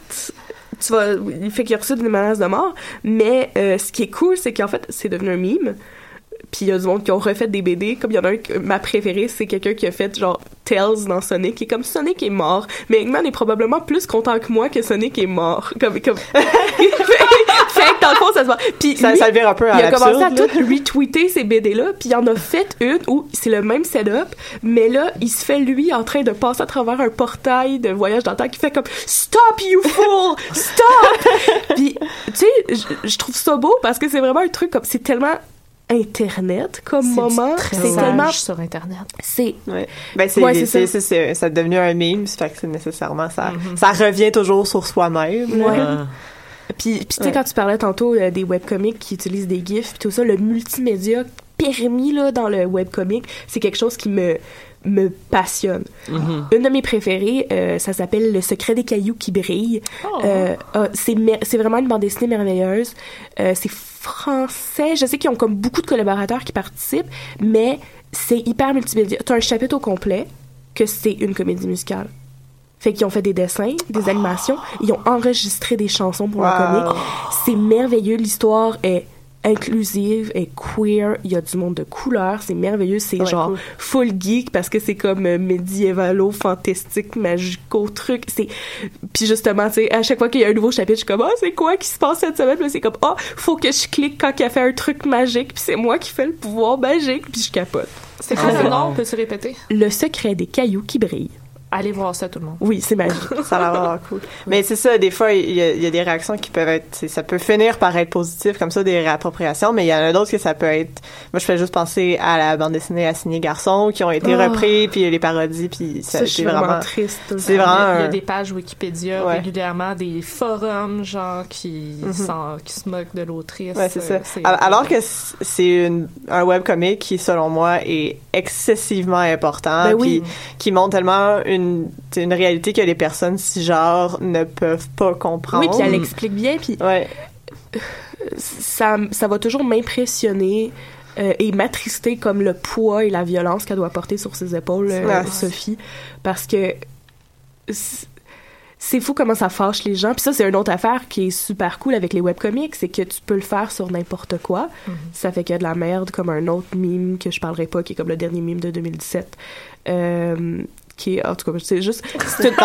tu vas, il fait qu'il a reçu des menaces de mort, mais euh, ce qui est cool, c'est qu'en fait, c'est devenu un mime. Puis il y a du monde qui ont refait des BD. Comme il y en a un, ma préférée, c'est quelqu'un qui a fait genre Tails dans Sonic, est comme Sonic est mort. Mais Eggman est probablement plus content que moi que Sonic est mort. Comme, comme... fait que dans le fond, ça se voit. Puis Ça, lui, ça le vire un peu à il a commencé à là. tout retweeter ces BD-là, puis il en a fait une où c'est le même setup, mais là, il se fait, lui, en train de passer à travers un portail de voyage dans le temps qui fait comme « Stop, you fool! Stop! » Puis, tu sais, je- trouve ça beau parce que c'est vraiment un truc comme... C'est tellement Internet comme moment. C'est tellement... sur Internet. C'est... Ouais. Ben, c'est, Ouais, c'est ça. c'est, devenu un meme, ça fait que c'est nécessairement ça. Ça revient toujours sur soi-même. Ouais. Puis, puis tu sais, Ouais. quand tu parlais tantôt euh, des webcomics qui utilisent des GIFs, puis tout ça, le multimédia permis là, dans le webcomic, c'est quelque chose qui me me passionne. Mhm. Une de mes préférées, euh, ça s'appelle Le secret des cailloux qui brillent. Oh. Euh, ah, c'est vraiment une bande dessinée merveilleuse. Euh, c'est français. Je sais qu'ils ont comme beaucoup de collaborateurs qui participent, mais c'est hyper multimédia. T'as un chapitre au complet que c'est une comédie musicale. Fait qu'ils ont fait des dessins, des animations, ils ont enregistré des chansons pour Wow. comic. C'est merveilleux, l'histoire est inclusive, est queer, il y a du monde de couleur, c'est merveilleux, c'est Ouais, genre cool. full geek parce que c'est comme euh, médiévalo, fantastique, magico truc, c'est puis justement, tu sais, à chaque fois qu'il y a un nouveau chapitre, je suis comme ah, c'est quoi qui se passe cette semaine? Là, c'est comme ah, faut que je clique quand il a fait un truc magique, puis c'est moi qui fais le pouvoir magique, puis je capote. C'est quoi Ah, le wow. nom? Peux-tu répéter? Le secret des cailloux qui brillent. Allez voir ça, tout le monde. Oui, c'est magique. Ça a l'air vraiment cool. Mais c'est ça, des fois, il y, a, il y a des réactions qui peuvent être, ça peut finir par être positif, comme ça, des réappropriations, mais il y en a d'autres que ça peut être, moi, je fais juste penser à la bande dessinée Assigné Garçon, qui ont été Ah. repris, puis les parodies, puis ça, Ça, c'est vraiment, vraiment, triste. c'est vraiment Il y a- des pages Wikipédia Ouais. régulièrement, des forums, genre, qui, s'en- qui se moquent de l'autrice. Ouais, c'est ça. Euh, Alors que c'est un webcomic qui, selon moi, est excessivement important, Ben puis qui montre tellement une, c'est une réalité que les personnes cisgenres ne peuvent pas comprendre. Oui, puis elle explique bien, puis Ouais. ça, ça va toujours m'impressionner euh, et m'attrister comme le poids et la violence qu'elle doit porter sur ses épaules, euh, Ah. Sophie, parce que c'est- fou comment ça fâche les gens. Puis ça, c'est une autre affaire qui est super cool avec les webcomics, c'est que tu peux le faire sur n'importe quoi. Ça fait qu'il y a de la merde, comme un autre mime que je parlerai pas, qui est comme le dernier mime de 2017. Euh, qui est, en tout cas, c'est juste... C'est une,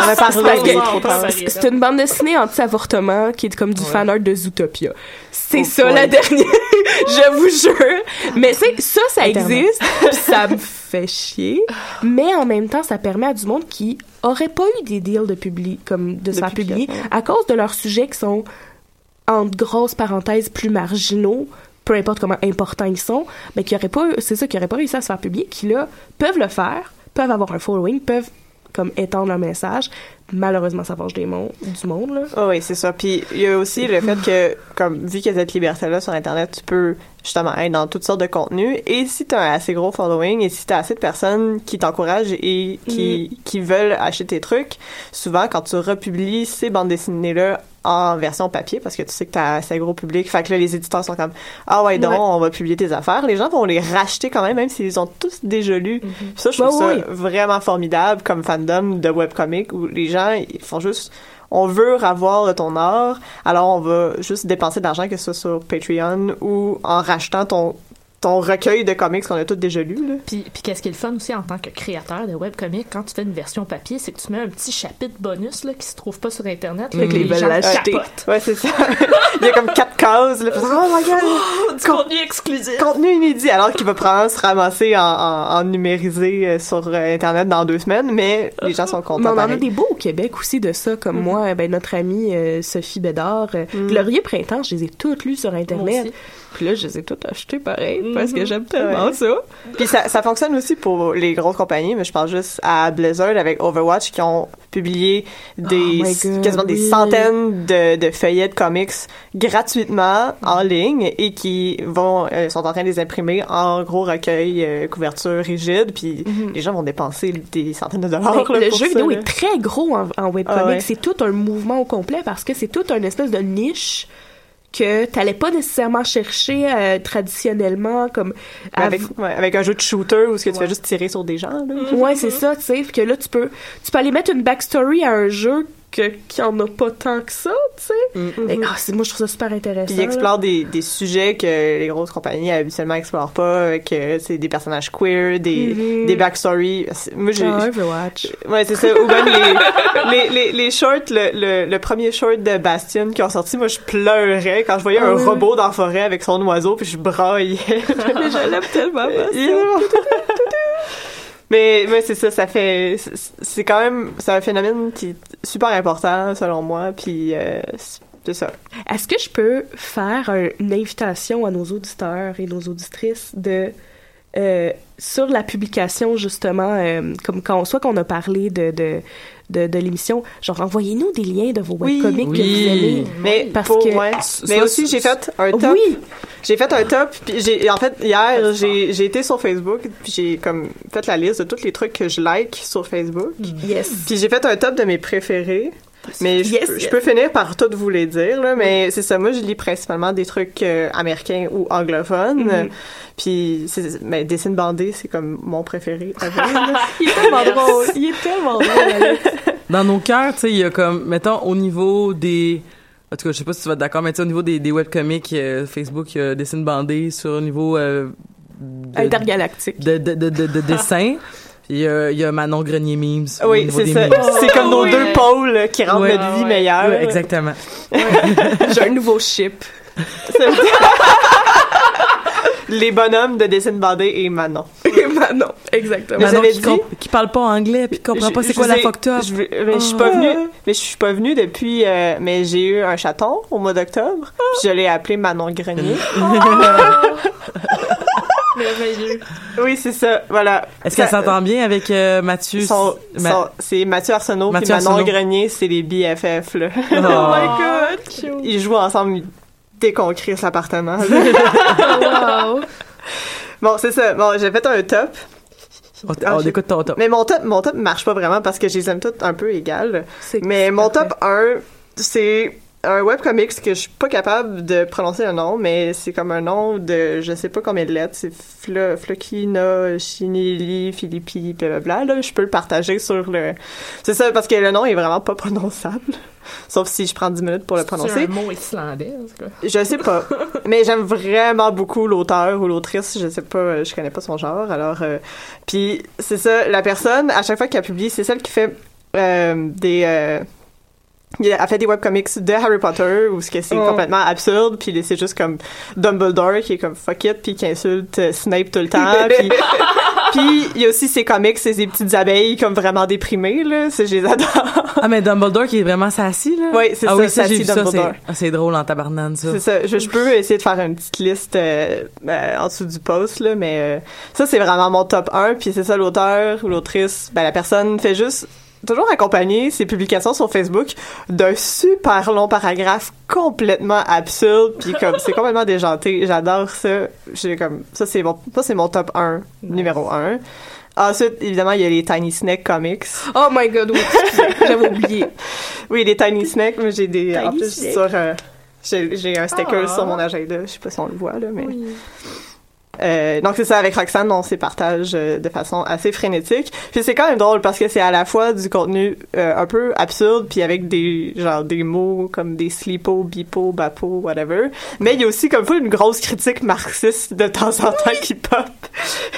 c'est bande dessinée anti-avortement qui est comme du fan art de Zootopia. C'est Oh ça la dernière, je vous jure. Mais c'est ça, ça Internet. existe, ça me fait chier. Mais en même temps, ça permet à du monde qui aurait pas eu des deals de publi comme de se faire publier à cause de leurs sujets qui sont entre grosses parenthèses plus marginaux peu importe comment importants ils sont, mais qui auraient pas, c'est ça, qui auraient pas réussi à se faire publier, qui là peuvent le faire, peuvent avoir un following, peuvent comme étendre leur message. Malheureusement, ça fâche des mondes, du monde là. Oh oui, c'est ça. Puis il y a aussi le fait que, comme vu qu'il y a cette liberté-là sur Internet, tu peux justement être dans toutes sortes de contenus. Et si tu as un assez gros following et si tu as assez de personnes qui t'encouragent et qui, qui veulent acheter tes trucs, souvent quand tu republies ces bandes dessinées-là en version papier, parce que tu sais que tu as assez gros public, fait que là, les éditeurs sont comme « Ah ouais, donc, Ouais. on va publier tes affaires », les gens vont les racheter quand même, même s'ils ont tous déjà lu. Puis Ça, je trouve ouais. ça vraiment formidable comme fandom de webcomic où les gens, ils font juste on veut avoir de ton art, alors on va juste dépenser de l'argent, que ce soit sur Patreon ou en rachetant ton, ton recueil de comics qu'on a tous déjà lus. Là. Puis, puis qu'est-ce qui est le fun aussi en tant que créateur de webcomic, quand tu fais une version papier, c'est que tu mets un petit chapitre bonus là, qui se trouve pas sur Internet. là, Fait que que les gens l'acheter. Ouais, c'est ça. Il y a comme quatre cases. Là. Oh my god! Du contenu exclusif. Contenu inédit, alors qu'il va probablement se ramasser en, en, en numérisé euh, sur euh, Internet dans deux semaines, mais les gens sont Mais contents. on en a des beaux au Québec aussi de ça, comme moi, ben, notre amie euh, Sophie Bédard. euh, Glorieux Printemps, je les ai toutes lues sur Moi Internet. Puis là, je les ai toutes achetées pareil, parce Mhm. que j'aime tellement Ouais. ça. Puis ça, ça fonctionne aussi pour les grosses compagnies, mais je pense juste à Blizzard avec Overwatch qui ont publié des Oh God, quasiment des oui. centaines de, de feuillets de comics gratuitement en ligne et qui vont euh, sont en train de les imprimer en gros recueil euh, couverture rigide puis les gens vont dépenser des centaines de dollars là, le pour jeu ça, vidéo là. est très gros en, en webcomic. Ah ouais. C'est tout un mouvement au complet parce que c'est tout un espèce de niche que t'allais pas nécessairement chercher euh, traditionnellement comme avec, ouais, avec un jeu de shooter où ce que tu fais juste tirer sur des gens là. ouais c'est ça tu sais que là tu peux tu peux aller mettre une backstory à un jeu que qui en a pas tant que ça tu sais Et, ah, c'est- moi je trouve ça super intéressant Puis il explore des, des sujets que les grosses compagnies habituellement explorent pas, que c'est des personnages queer, des, Mhm. des backstories. Moi, j'ai... Ah, Overwatch Ouais, c'est ça. Ou même les, les, les, les shorts, le, le, le premier short de Bastion qui ont sorti, moi, je pleurais quand je voyais Ah un robot dans la forêt avec son oiseau, puis je braillais. Mais je l'aime tellement Bastion. Mais, c'est ça, ça fait... c'est- quand même... C'est un phénomène qui est super important, selon moi, puis euh, c'est- ça. Est-ce que je peux faire un- une invitation à nos auditeurs et nos auditrices de euh, sur la publication justement euh, comme quand soit qu'on a parlé de, de, de l'émission genre envoyez-nous des liens de vos Oui. webcomics que Oui. vous aimez Mais Parce pour, que- ouais. Mais aussi j'ai fait un top. oui J'ai fait un top puis j'ai en fait hier j'ai j'ai été sur Facebook puis j'ai comme fait la liste de tous les trucs que je like sur Facebook. yes Puis j'ai fait un top de mes préférés. Mais je, Yes, peux- je yes. peux finir par toutes vous les dire là, mais c'est ça moi je lis principalement des trucs euh, américains ou anglophones. Mhm. Puis c'est mais dessine bandé, c'est comme mon préféré. il est tellement drôle il est tellement drôle. Dans nos cœurs, tu sais, il y a comme, mettons, au niveau des... En tout cas, je sais pas si tu vas être d'accord, mais tu sais, au niveau des, des webcomics, euh, Facebook, il y a Dessine Bandé sur le niveau euh, de, intergalactique de, de, de, de, de dessin. Puis il y a, il y a Manon Grenier Memes. au oui, niveau c'est des ça. memes. C'est comme nos oui. deux pôles euh, qui rendent Ouais. notre vie Ouais. meilleure. Ouais, exactement. j'ai un nouveau ship Les bonhommes de dessine bandé et Manon. Manon exactement Manon qui, dit- qui parle pas anglais puis qui comprend pas c'est quoi la fucked up. je mais je suis pas venue, mais je suis pas venue depuis, euh, mais j'ai eu un chaton au mois d'octobre, je l'ai appelé Manon Grenier. Merveilleux. oui, c'est ça, voilà. Est-ce qu'elle s'entend bien avec euh, Mathieu? son- Ma- son- c'est Mathieu Arsenault puis Mathieu Manon Arsenault. Grenier, c'est les BFF, là. Oh. my god Ils jouent ensemble dès qu'on crée l'appartement. là. wow bon, c'est ça. Bon, j'ai fait un top. On, Ah, on écoute ton top. Mais mon top, mon top marche pas vraiment parce que je les aime toutes un peu égales. Mais mon parfait. top 1, c'est un webcomics que je suis pas capable de prononcer un nom, mais c'est comme un nom de je sais pas combien de lettres. C'est Flo, Flokina, Chinili, Philippi, blablabla. Là, je peux le partager sur le. C'est ça, parce que le nom est vraiment pas prononçable. Sauf si je prends 10 minutes pour le C'est prononcer. un mot islandais, en tout cas? Je sais pas. mais j'aime vraiment beaucoup l'auteur ou l'autrice. Je sais pas, je connais pas son genre. Alors, euh, puis c'est ça, la personne, à chaque fois qu'elle publie, c'est celle qui fait euh, des... euh, il a fait des webcomics de Harry Potter où ce que c'est Oh. complètement absurde puis c'est juste comme Dumbledore qui est comme fuck it puis qui insulte Snape tout le temps puis puis il y a aussi ses comics c'est des petites abeilles comme vraiment déprimées là c'est je les adore Ah, mais Dumbledore qui est vraiment sassy, là? Oui, c'est ah, ça, oui, ça, ça. C'est Dumbledore. ah, c'est drôle en tabarnane, ça. c'est ça je, je peux essayer de faire une petite liste euh, euh, en dessous du post là mais euh, ça c'est vraiment mon top 1 puis c'est ça l'auteur ou l'autrice ben la personne fait juste toujours accompagner ses publications sur Facebook d'un super long paragraphe complètement absurde puis comme c'est complètement déjanté. J'adore ça. J'ai comme ça c'est mon ça c'est mon top 1 numéro 1 ensuite évidemment il y a les Tiny Snake Comics. Oh my god, oui. J'avais oublié. oui les Tiny Snake moi j'ai des en plus sur euh, j'ai j'ai un sticker Ah. sur mon agenda. Je sais pas si on le voit là mais euh, donc c'est ça avec Roxane on s'y partage euh, de façon assez frénétique puis c'est quand même drôle parce que c'est à la fois du contenu euh, un peu absurde puis avec des genre des mots comme des slipo bipo bapo whatever mais il y a aussi comme faut une grosse critique marxiste de temps en temps qui pop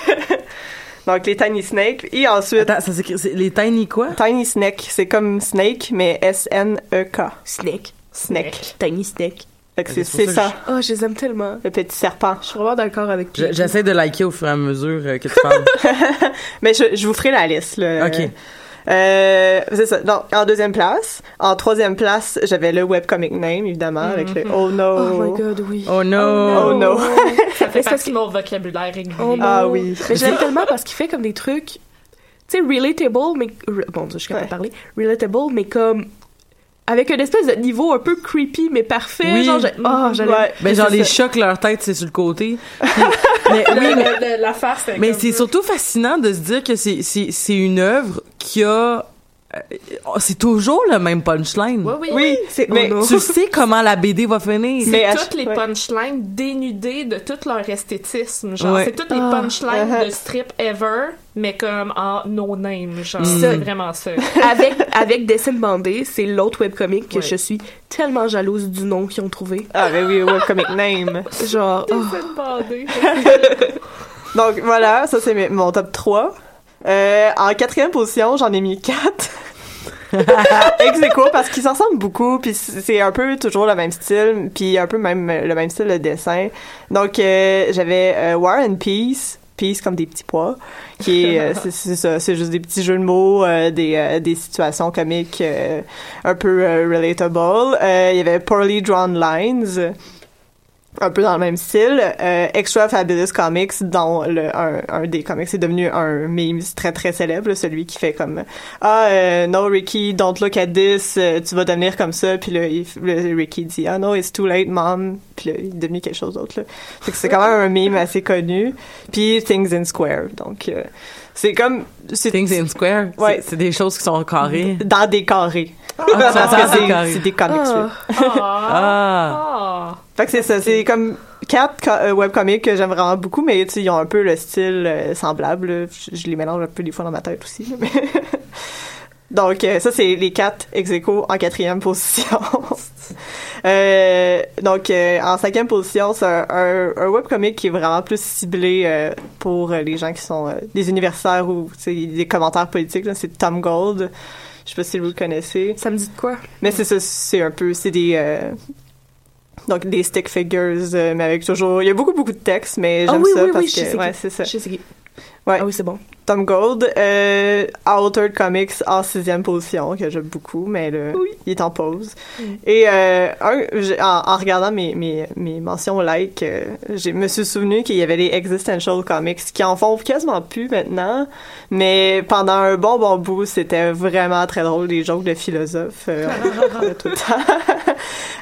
donc les Tiny Snake et ensuite Attends, ça s'écrit. c'est Les Tiny quoi? Tiny Snake c'est comme Snake mais S N E K Snake. Snake Tiny Snake. C'est ça Oh, je les aime tellement. le petit serpent Je suis vraiment d'accord avec toi. J'essaie de liker au fur et à mesure euh, que tu parles. Mais je, je vous ferai la liste. Là. Ok. Euh, c'est ça. Donc, en deuxième place. En troisième place, j'avais le webcomic name, évidemment, avec le Oh no. Oh my god, oui. Oh no! Oh no. Ça fait partie de mon vocabulaire régulier. Oh non. Ah oui. Mais j'aime tellement parce qu'il fait comme des trucs, tu sais, relatable, mais. Bon, je suis capable de parler. Relatable, mais comme. Avec une espèce de niveau un peu creepy, mais parfait. Oui. Genre, j'ai- oh, j'allais. Ouais. Ben, genre, C'est les ça. chocs, leur tête, c'est sur le côté. Mais oui, mais, la face, c'est mais c'est surtout fascinant de se dire que c'est, c'est, c'est une œuvre qui a. euh, C'est toujours le même punchline. Oui, oui. Oui, c'est, Oh mais. Tu sais comment la BD va finir. C'est toutes les ouais. punchlines dénudées de tout leur esthétisme. Genre, Ouais. c'est toutes les Ah. punchlines Uh-huh. de strip ever, mais comme en no name. Genre, Mm. c'est vraiment ça. avec, avec Dessin Bandé, c'est l'autre webcomic que Ouais. je suis tellement jalouse du nom qu'ils ont trouvé. ah, ben oui, webcomic name. Genre, oh. C'est bandé. Donc, voilà, ça, c'est mon top 3. Euh, en quatrième position, j'en ai mis 4. Ex aequo, parce qu'ils s'en ressemblent beaucoup, puis c'est un peu toujours le même style, puis un peu même le même style de dessin. Donc, euh, j'avais euh, War and Peace, Peace comme des petits pois, qui euh, c'est- ça, c'est juste des petits jeux de mots, euh, des, euh, des situations comiques euh, un peu euh, relatable. Il y avait Poorly Drawn Lines, un peu dans le même style. Euh, Extra Fabulous Comics, dont le, un, un des comics est devenu un meme très très célèbre, celui qui fait comme ah euh, no Ricky, don't look at this, euh, tu vas devenir comme ça, puis là il, le Ricky dit ah no it's too late mom, puis là il est devenu quelque chose d'autre. là. Fait que c'est quand même un meme assez connu. Puis Things in Square, donc euh, c'est comme Things in Square. Ouais. C'est, des choses qui sont carrées. dans des carrés. Ah, dans des c'est- carrés. c'est des comics. Ah. Ah! Ah. Fait que c'est ça, c'est comme quatre euh, webcomics que j'aime vraiment beaucoup, mais tu sais, ils ont un peu le style euh, semblable. là. Je, je les mélange un peu des fois dans ma tête aussi. mais- Donc, euh, ça, c'est les quatre ex aequo en quatrième position. Euh, donc, en cinquième position, c'est un, un, un webcomic qui est vraiment plus ciblé pour les gens qui sont des universitaires ou des commentaires politiques. C'est Tom Gold. Je sais pas si vous le connaissez. Ça me dit de quoi? Mais c'est ça, c'est un peu, c'est des, euh, donc des stick figures, euh, mais avec toujours, il y a beaucoup beaucoup de texte, mais j'aime oui, ça oui, parce oui, sais que, c'est ouais, c'est ça. Je sais qui. Ouais. Ah oui, c'est bon. Tom Gold, euh, Altered Comics en sixième position, que j'aime beaucoup, mais le, il est en pause. Et euh, un, en regardant mes, mes, mes mentions like, euh, je me suis souvenu qu'il y avait les Existential Comics qui en font quasiment plus maintenant, mais pendant un bon bon bout, c'était vraiment très drôle, des jokes de philosophes euh, tout le temps.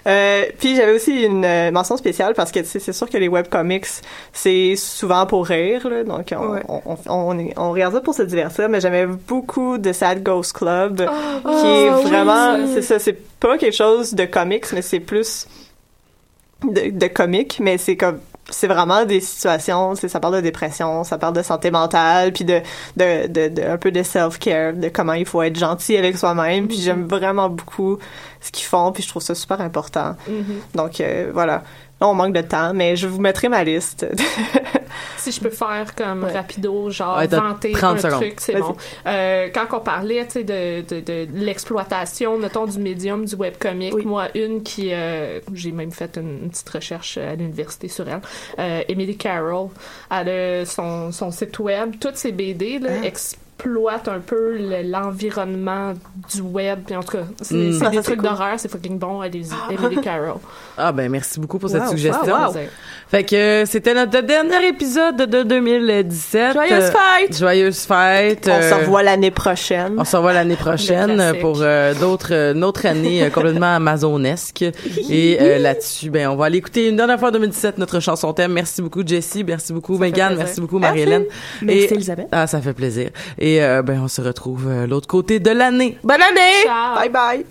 Euh, puis j'avais aussi une euh, mention spéciale parce que c'est sûr que les webcomics, c'est souvent pour rire, là, donc on, Ouais. on, on, on, est- on regarde ça pour se divertir, mais j'aimais beaucoup de Sad Ghost Club, qui est Ah, oui. vraiment, c'est ça, c'est pas quelque chose de comics, mais c'est plus de, de comique, mais c'est comme c'est vraiment des situations, c'est ça parle de dépression, ça parle de santé mentale, puis de, de, de, de- un peu de self-care, de comment il faut être gentil avec soi-même, puis j'aime vraiment beaucoup ce qu'ils font, puis je trouve ça super important. Donc euh, voilà. Là, on manque de temps, mais je vous mettrai ma liste si je peux faire comme Ouais. rapido, genre Ouais, t'as vanter 30 un secondes. truc, c'est bon. Euh, quand on parlait, tu sais, de, de, de l'exploitation, mettons, du médium du webcomic, Oui. moi, une qui, euh, j'ai même fait une, une petite recherche à l'université sur elle, euh, Emily Carroll, elle a son, son site web, toutes ses BD, là, Ah. Exploitent un peu le- l'environnement du web, puis en tout cas, c'est Mm. Ah, des trucs cool. d'horreur, c'est fucking bon, allez-y, Emily Carroll. Ah ben merci beaucoup pour cette suggestion. wow, wow. Fait que euh, c'était notre dernier épisode de 2017. Joyeuse Euh, fête! Joyeuse fête. On se euh, revoit l'année prochaine. On se revoit l'année prochaine pour euh, d'autres euh, autre année complètement amazonesque. Et euh, là-dessus, ben on va aller écouter une dernière fois en 2017 notre chanson thème. Merci beaucoup Jessie, merci beaucoup Megan, merci beaucoup Marie-Hélène. Merci Et- Elisabeth. Ah, ça fait plaisir. Et euh, ben on se retrouve euh, l'autre côté de l'année. Bonne année! Ciao! Bye bye.